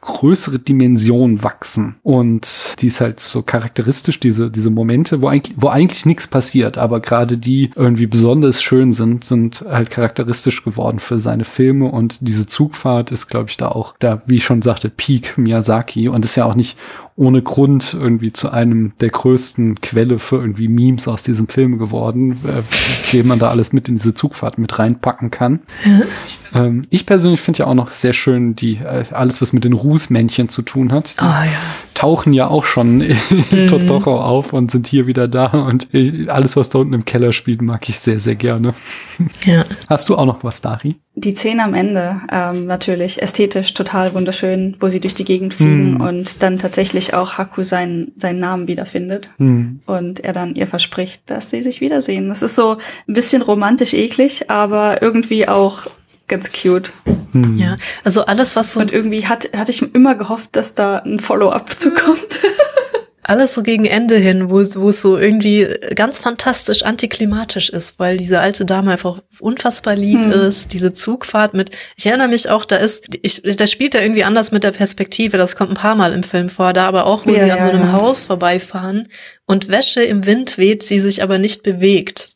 größere Dimension wachsen. Und die ist halt so charakteristisch, diese, diese Momente, wo eigentlich, wo eigentlich nichts passiert, aber gerade die irgendwie besonders schön sind, sind halt charakteristisch geworden für seine Filme. Und diese Zugfahrt ist, glaube ich, da auch, da, wie ich schon sagte, Peak Miyazaki und ist ja auch nicht ohne Grund irgendwie zu einem der größten Quelle für irgendwie Memes aus diesem Film geworden, äh, man da alles mit in diese Zugfahrt mit reinpacken kann. ähm, ich persönlich finde ja auch noch sehr schön die äh, alles, was mit den Rußmännchen zu tun hat. Die oh, ja. Tauchen ja auch schon in mhm. Totoro auf und sind hier wieder da und ich, alles, was da unten im Keller spielt, mag ich sehr, sehr gerne. Ja. Hast du auch noch was, Dari? Die Szene am Ende, ähm, natürlich ästhetisch total wunderschön, wo sie durch die Gegend fliegen mm. und dann tatsächlich auch Haku seinen, seinen Namen wiederfindet mm. und er dann ihr verspricht, dass sie sich wiedersehen. Das ist so ein bisschen romantisch eklig, aber irgendwie auch ganz cute. Hm. Ja, also alles, was so Und irgendwie hat, hatte ich immer gehofft, dass da ein Follow-up zu kommt. Alles so gegen Ende hin, wo es, wo es so irgendwie ganz fantastisch antiklimatisch ist, weil diese alte Dame einfach unfassbar lieb Hm. ist, diese Zugfahrt mit, ich erinnere mich auch, da ist, ich, da spielt er irgendwie anders mit der Perspektive, das kommt ein paar Mal im Film vor, da aber auch, wo Ja, sie an so ja, einem ja. Haus vorbeifahren und Wäsche im Wind weht, sie sich aber nicht bewegt.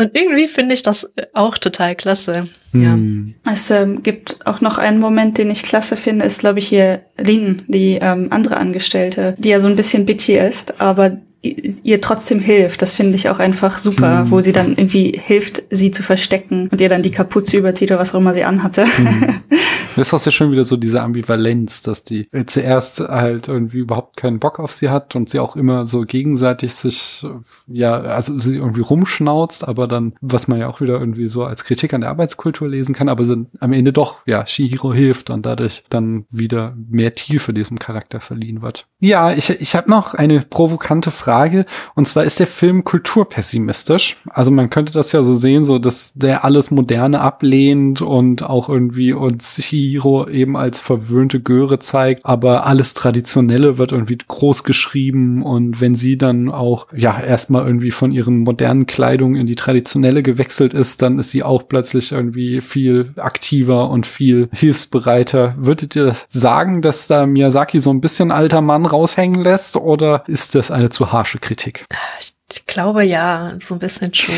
Und irgendwie finde ich das auch total klasse. Ja. Hm. Es ähm, gibt auch noch einen Moment, den ich klasse finde, ist, glaube ich, hier Lin, die ähm, andere Angestellte, die ja so ein bisschen bitchy ist, aber ihr trotzdem hilft. Das finde ich auch einfach super, Mhm. wo sie dann irgendwie hilft, sie zu verstecken und ihr dann die Kapuze überzieht oder was auch immer sie anhatte. Mhm. Das ist auch sehr schön wieder so diese Ambivalenz, dass die zuerst halt irgendwie überhaupt keinen Bock auf sie hat und sie auch immer so gegenseitig sich, ja, also sie irgendwie rumschnauzt, aber dann, was man ja auch wieder irgendwie so als Kritik an der Arbeitskultur lesen kann, aber sind am Ende doch, ja, Shihiro hilft und dadurch dann wieder mehr Tiefe diesem Charakter verliehen wird. Ja, ich, ich habe noch eine provokante Frage und zwar ist der Film kulturpessimistisch. Also man könnte das ja so sehen, so dass der alles Moderne ablehnt und auch irgendwie uns Chihiro eben als verwöhnte Göre zeigt, aber alles Traditionelle wird irgendwie groß geschrieben und wenn sie dann auch ja erstmal irgendwie von ihren modernen Kleidung in die traditionelle gewechselt ist, dann ist sie auch plötzlich irgendwie viel aktiver und viel hilfsbereiter. Würdet ihr sagen, dass da Miyazaki so ein bisschen alter Mann raushängen lässt oder ist das eine zu harsche Kritik? Ich, glaube ja, so ein bisschen schon.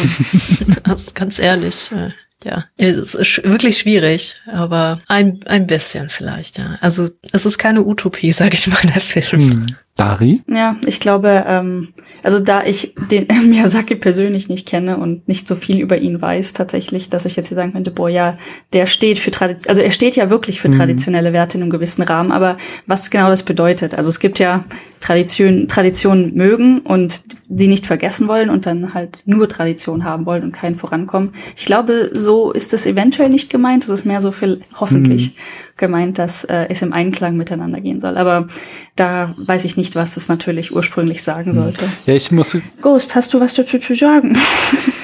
ganz ehrlich. äh, Ja, es ist wirklich schwierig, aber ein, ein bisschen vielleicht, ja. Also es ist keine Utopie, sag ich mal, der Film. Hm. Dari? Ja, ich glaube, ähm, also da ich den Miyazaki persönlich nicht kenne und nicht so viel über ihn weiß, tatsächlich, dass ich jetzt hier sagen könnte, boah, ja, der steht für Tradition, also er steht ja wirklich für Mhm. traditionelle Werte in einem gewissen Rahmen, aber was genau das bedeutet, also es gibt ja Tradition, Traditionen mögen und die nicht vergessen wollen und dann halt nur Tradition haben wollen und kein Vorankommen. Ich glaube, so ist es eventuell nicht gemeint, es ist mehr so viel hoffentlich gemeint, dass äh, es im Einklang miteinander gehen soll. Aber da weiß ich nicht, was es natürlich ursprünglich sagen sollte. Ja, ich muss Ghost, hast du was dazu zu sagen?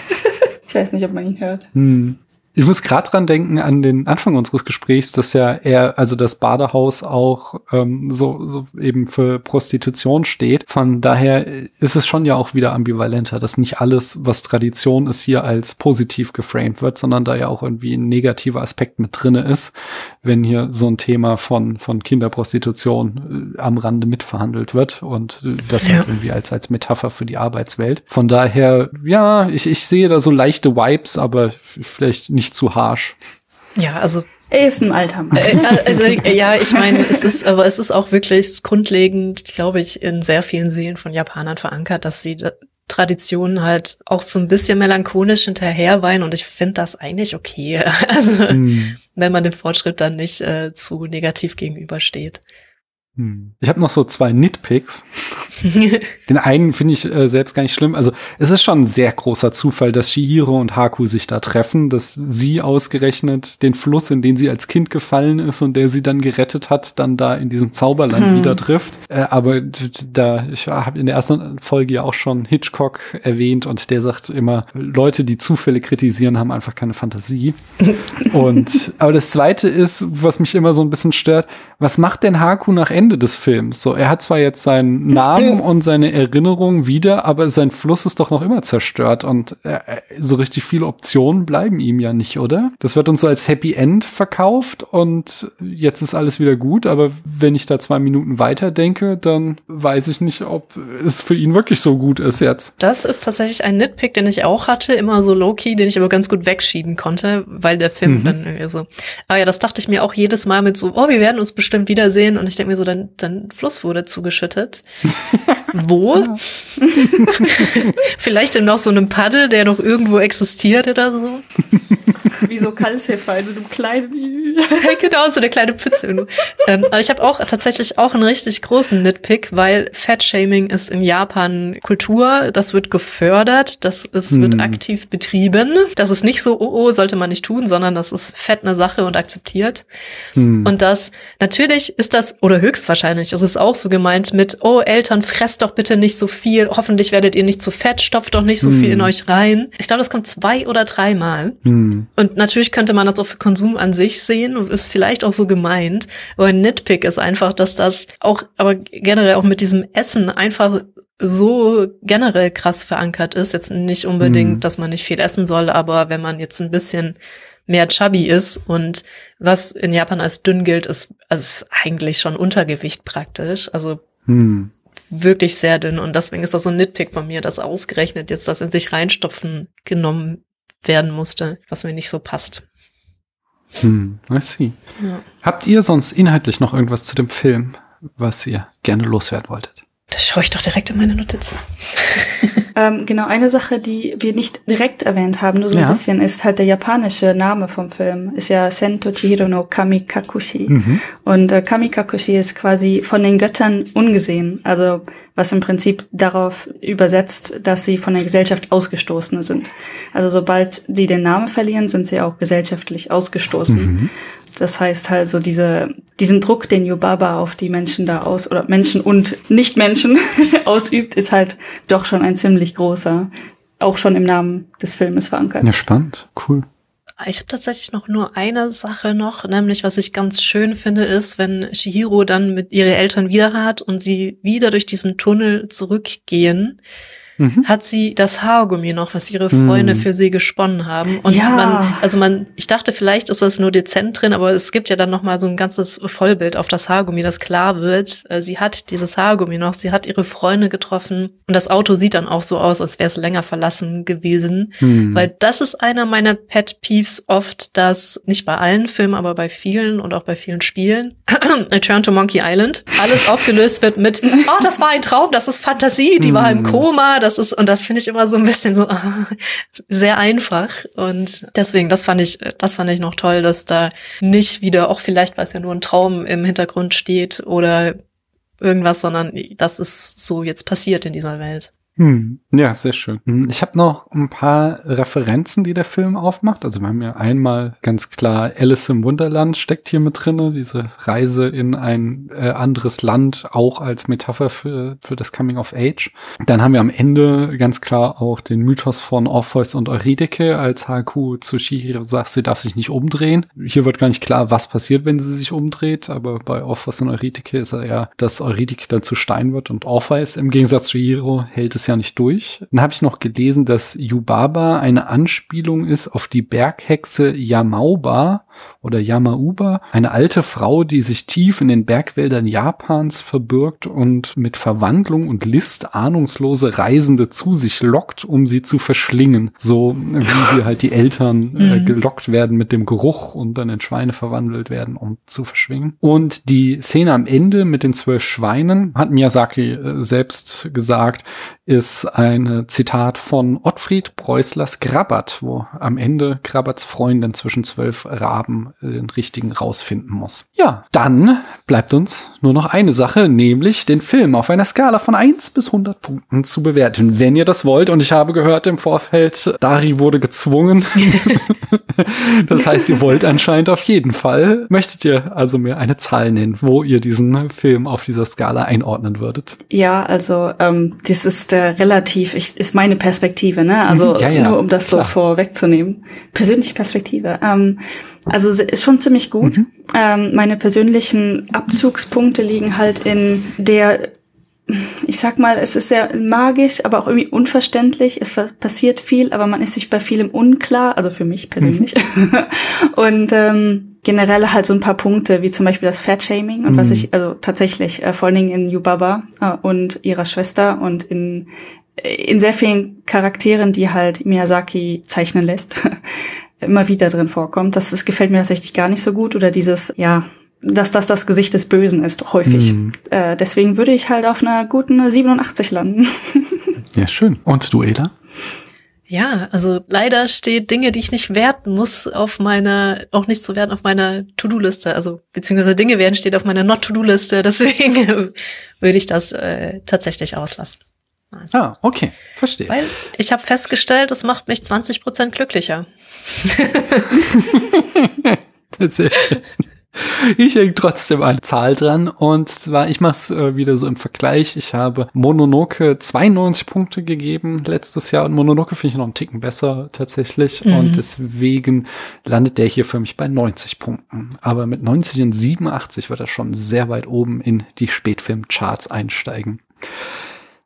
ich weiß nicht, ob man ihn hört. Hm. Ich muss gerade dran denken an den Anfang unseres Gesprächs, dass ja er, also das Badehaus auch ähm, so, so eben für Prostitution steht. Von daher ist es schon ja auch wieder ambivalenter, dass nicht alles, was Tradition ist, hier als positiv geframed wird, sondern da ja auch irgendwie ein negativer Aspekt mit drinne ist, wenn hier so ein Thema von, von Kinderprostitution äh, am Rande mitverhandelt wird und äh, das Ja. als irgendwie als, als Metapher für die Arbeitswelt. Von daher, ja, ich, ich sehe da so leichte Vibes, aber vielleicht nicht zu harsh. Ja, also Er ist ein alter Mann. Äh, Also ja, ich meine, es ist, aber es ist auch wirklich grundlegend, glaube ich, in sehr vielen Seelen von Japanern verankert, dass sie da- Traditionen halt auch so ein bisschen melancholisch hinterherweinen und ich finde das eigentlich okay. Also Hm. wenn man dem Fortschritt dann nicht äh, zu negativ gegenübersteht. Hm. Ich habe noch so zwei Nitpicks. Den einen finde ich äh, selbst gar nicht schlimm. Also es ist schon ein sehr großer Zufall, dass Shihiro und Haku sich da treffen, dass sie ausgerechnet den Fluss, in den sie als Kind gefallen ist und der sie dann gerettet hat, dann da in diesem Zauberland Hm. wieder trifft. Äh, aber da, ich habe in der ersten Folge ja auch schon Hitchcock erwähnt und der sagt immer, Leute, die Zufälle kritisieren, haben einfach keine Fantasie. und aber das zweite ist, was mich immer so ein bisschen stört, was macht denn Haku nach Ende des Films? So, er hat zwar jetzt seinen Namen und seine Erinnerung wieder, aber sein Fluss ist doch noch immer zerstört und äh, so richtig viele Optionen bleiben ihm ja nicht, oder? Das wird uns so als Happy End verkauft und jetzt ist alles wieder gut, aber wenn ich da zwei Minuten weiter denke, dann weiß ich nicht, ob es für ihn wirklich so gut ist jetzt. Das ist tatsächlich ein Nitpick, den ich auch hatte, immer so low-key, den ich aber ganz gut wegschieben konnte, weil der Film Mhm. dann irgendwie so. Aber ja, das dachte ich mir auch jedes Mal mit so, oh, wir werden uns bestimmt wiedersehen. Und ich denke mir so, dein, dein Fluss wurde zugeschüttet. Wo? Vielleicht in noch so einem Paddel, der noch irgendwo existiert oder so. Wie so Kalshefer, also du kleine. genau, so eine kleine Pfütze. irgendwo. ähm, aber ich habe auch tatsächlich auch einen richtig großen Nitpick, weil Fat-Shaming ist in Japan Kultur, das wird gefördert, das ist, Hm. wird aktiv betrieben. Das ist nicht so, oh, oh, sollte man nicht tun, sondern das ist fett eine Sache und akzeptiert. Hm. Und das, natürlich ist das, oder höchstwahrscheinlich ist es auch so gemeint mit, oh, Eltern fressen esst doch bitte nicht so viel, hoffentlich werdet ihr nicht zu fett, stopft doch nicht so Hm. viel in euch rein. Ich glaube, das kommt zwei oder dreimal. Hm. Und natürlich könnte man das auch für Konsum an sich sehen und ist vielleicht auch so gemeint. Aber ein Nitpick ist einfach, dass das auch, aber generell auch mit diesem Essen einfach so generell krass verankert ist. Jetzt nicht unbedingt, Hm. dass man nicht viel essen soll, aber wenn man jetzt ein bisschen mehr chubby ist und was in Japan als dünn gilt, ist also eigentlich schon Untergewicht praktisch. Also Hm. Wirklich sehr dünn und deswegen ist das so ein Nitpick von mir, dass ausgerechnet jetzt das in sich reinstopfen genommen werden musste, was mir nicht so passt. Hm. I see. Ja. Habt ihr sonst inhaltlich noch irgendwas zu dem Film, was ihr gerne loswerden wolltet? Das schaue ich doch direkt in meine Notizen. Ähm, genau, eine Sache, die wir nicht direkt erwähnt haben, nur so Ja. ein bisschen, ist halt der japanische Name vom Film. Ist ja Sento Chihiro no Kamikakushi. Mhm. Und äh, Kamikakushi ist quasi von den Göttern ungesehen. Also was im Prinzip darauf übersetzt, dass sie von der Gesellschaft Ausgestoßene sind. Also sobald sie den Namen verlieren, sind sie auch gesellschaftlich ausgestoßen. Mhm. Das heißt halt so diese, diesen Druck, den Yubaba auf die Menschen da aus, oder Menschen und Nichtmenschen ausübt, ist halt doch schon ein ziemlich großer. Auch schon im Namen des Filmes verankert. Ja, spannend. Cool. Ich habe tatsächlich noch nur eine Sache noch, nämlich was ich ganz schön finde, ist, wenn Shihiro dann mit ihre Eltern wieder hat und sie wieder durch diesen Tunnel zurückgehen, Mhm. hat sie das Haargummi noch, was ihre Freunde Mm. für sie gesponnen haben. Und Ja. man, also man, ich dachte, vielleicht ist das nur dezent drin, aber es gibt ja dann noch mal so ein ganzes Vollbild auf das Haargummi, das klar wird. äh, Sie hat dieses Haargummi noch, sie hat ihre Freunde getroffen und das Auto sieht dann auch so aus, als wäre es länger verlassen gewesen. Hm. Weil das ist einer meiner Pet Peeves oft, dass nicht bei allen Filmen, aber bei vielen und auch bei vielen Spielen, Return to Monkey Island, alles aufgelöst wird mit, oh, das war ein Traum, das ist Fantasie, die war im Mm. Koma, das ist, und das finde ich immer so ein bisschen so ah, sehr einfach. Und deswegen, das fand ich, das fand ich noch toll, dass da nicht wieder, auch vielleicht, weil es ja nur ein Traum im Hintergrund steht oder irgendwas, sondern das ist so jetzt passiert in dieser Welt. Hm. Ja, sehr schön. Hm, Ich habe noch ein paar Referenzen, die der Film aufmacht. Also wir haben ja einmal ganz klar Alice im Wunderland steckt hier mit drinne, diese Reise in ein äh, anderes Land, auch als Metapher für, für das Coming of Age. Dann haben wir am Ende ganz klar auch den Mythos von Orpheus und Eurydike, als Haku zu Shihiro sagt, sie darf sich nicht umdrehen. Hier wird gar nicht klar, was passiert, wenn sie sich umdreht, aber bei Orpheus und Eurydike ist er ja, dass Eurydike dann zu Stein wird und Orpheus im Gegensatz zu Shihiro hält es ja nicht durch. Dann habe ich noch gelesen, dass Yubaba eine Anspielung ist auf die Berghexe Yamauba oder Yamauba, eine alte Frau, die sich tief in den Bergwäldern Japans verbirgt und mit Verwandlung und List ahnungslose Reisende zu sich lockt, um sie zu verschlingen. So wie wir halt die Eltern äh, Mhm. gelockt werden mit dem Geruch und dann in Schweine verwandelt werden, um zu verschwingen. Und die Szene am Ende mit den zwölf Schweinen, hat Miyazaki äh, selbst gesagt, ist ein Zitat von Ottfried Preußlers Grabbert, wo am Ende Grabberts Freundin zwischen zwölf Raben den richtigen rausfinden muss. Ja, dann bleibt uns nur noch eine Sache, nämlich den Film auf einer Skala von 1 bis 100 Punkten zu bewerten, wenn ihr das wollt. Und ich habe gehört im Vorfeld, Dari wurde gezwungen. das heißt, ihr wollt anscheinend auf jeden Fall. Möchtet ihr also mir eine Zahl nennen, wo ihr diesen Film auf dieser Skala einordnen würdet? Ja, also ähm, das ist äh, relativ, ich, ist meine Perspektive, ne? Also Mhm, ja, ja, nur um das klar. so vorwegzunehmen. Persönliche Perspektive. Ähm, also ist schon ziemlich gut. Mhm. Ähm, meine persönlichen Abzugspunkte liegen halt in der ich sag mal, es ist sehr magisch, aber auch irgendwie unverständlich. Es passiert viel, aber man ist sich bei vielem unklar, also für mich persönlich. und ähm, generell halt so ein paar Punkte, wie zum Beispiel das Fatshaming und was Mhm. ich, also tatsächlich, äh, vor allen Dingen in Yubaba äh, und ihrer Schwester und in, in sehr vielen Charakteren, die halt Miyazaki zeichnen lässt, immer wieder drin vorkommt. Das, das gefällt mir tatsächlich gar nicht so gut. Oder dieses, ja, dass das das Gesicht des Bösen ist, häufig. Mhm. Äh, deswegen würde ich halt auf einer guten 87 landen. Ja, schön. Und du, Ela? Ja, also leider steht Dinge, die ich nicht werten muss, auf meiner, auch nicht zu werten auf meiner To-Do-Liste. Also beziehungsweise Dinge werden steht auf meiner Not-To-Do-Liste. Deswegen würde ich das äh, tatsächlich auslassen. Ah, okay. Verstehe. Weil ich habe festgestellt, es macht mich 20 Prozent glücklicher. Sehr schön. Ich hänge trotzdem eine Zahl dran und zwar, ich mache es äh, wieder so im Vergleich. Ich habe Mononoke 92 Punkte gegeben letztes Jahr und Mononoke finde ich noch einen Ticken besser tatsächlich Mhm. und deswegen landet der hier für mich bei 90 Punkten. Aber mit 90 und 87 wird er schon sehr weit oben in die Spätfilmcharts einsteigen.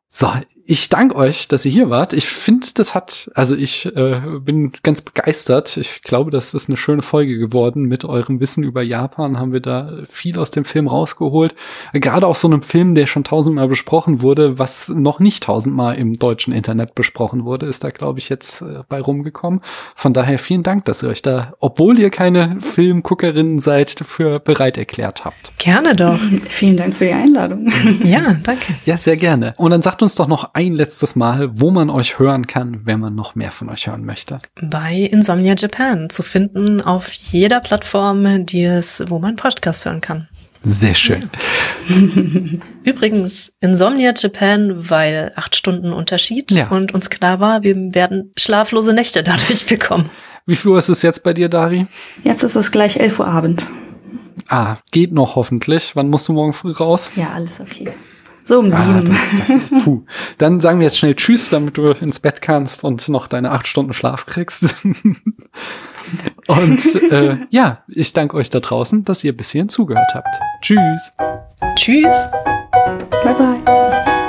So, ich danke euch, dass ihr hier wart. Ich finde, das hat, also ich äh, bin ganz begeistert. Ich glaube, das ist eine schöne Folge geworden. Mit eurem Wissen über Japan haben wir da viel aus dem Film rausgeholt. Gerade aus so einem Film, der schon tausendmal besprochen wurde, was noch nicht tausendmal im deutschen Internet besprochen wurde, ist da, glaube ich, jetzt äh, bei rumgekommen. Von daher vielen Dank, dass ihr euch da, obwohl ihr keine Filmguckerinnen seid, dafür bereit erklärt habt. Gerne doch. Vielen Dank für die Einladung. Ja, danke. Ja, sehr gerne. Und dann sagt uns doch noch ein letztes Mal, wo man euch hören kann, wenn man noch mehr von euch hören möchte. Bei Insomnia Japan zu finden auf jeder Plattform, die es, wo man Podcast hören kann. Sehr schön. Übrigens, Insomnia Japan, weil acht Stunden Unterschied Ja. und uns klar war, wir werden schlaflose Nächte dadurch bekommen. Wie viel Uhr ist es jetzt bei dir, Dari? Jetzt ist es gleich 11 Uhr abends. Ah, geht noch hoffentlich. Wann musst du morgen früh raus? Ja, alles okay. So um Ah, sieben. dann, dann, puh. dann sagen wir jetzt schnell Tschüss, damit du ins Bett kannst und noch deine acht Stunden Schlaf kriegst. und äh, ja, ich danke euch da draußen, dass ihr bis hierhin zugehört habt. Tschüss. Tschüss. bye bye.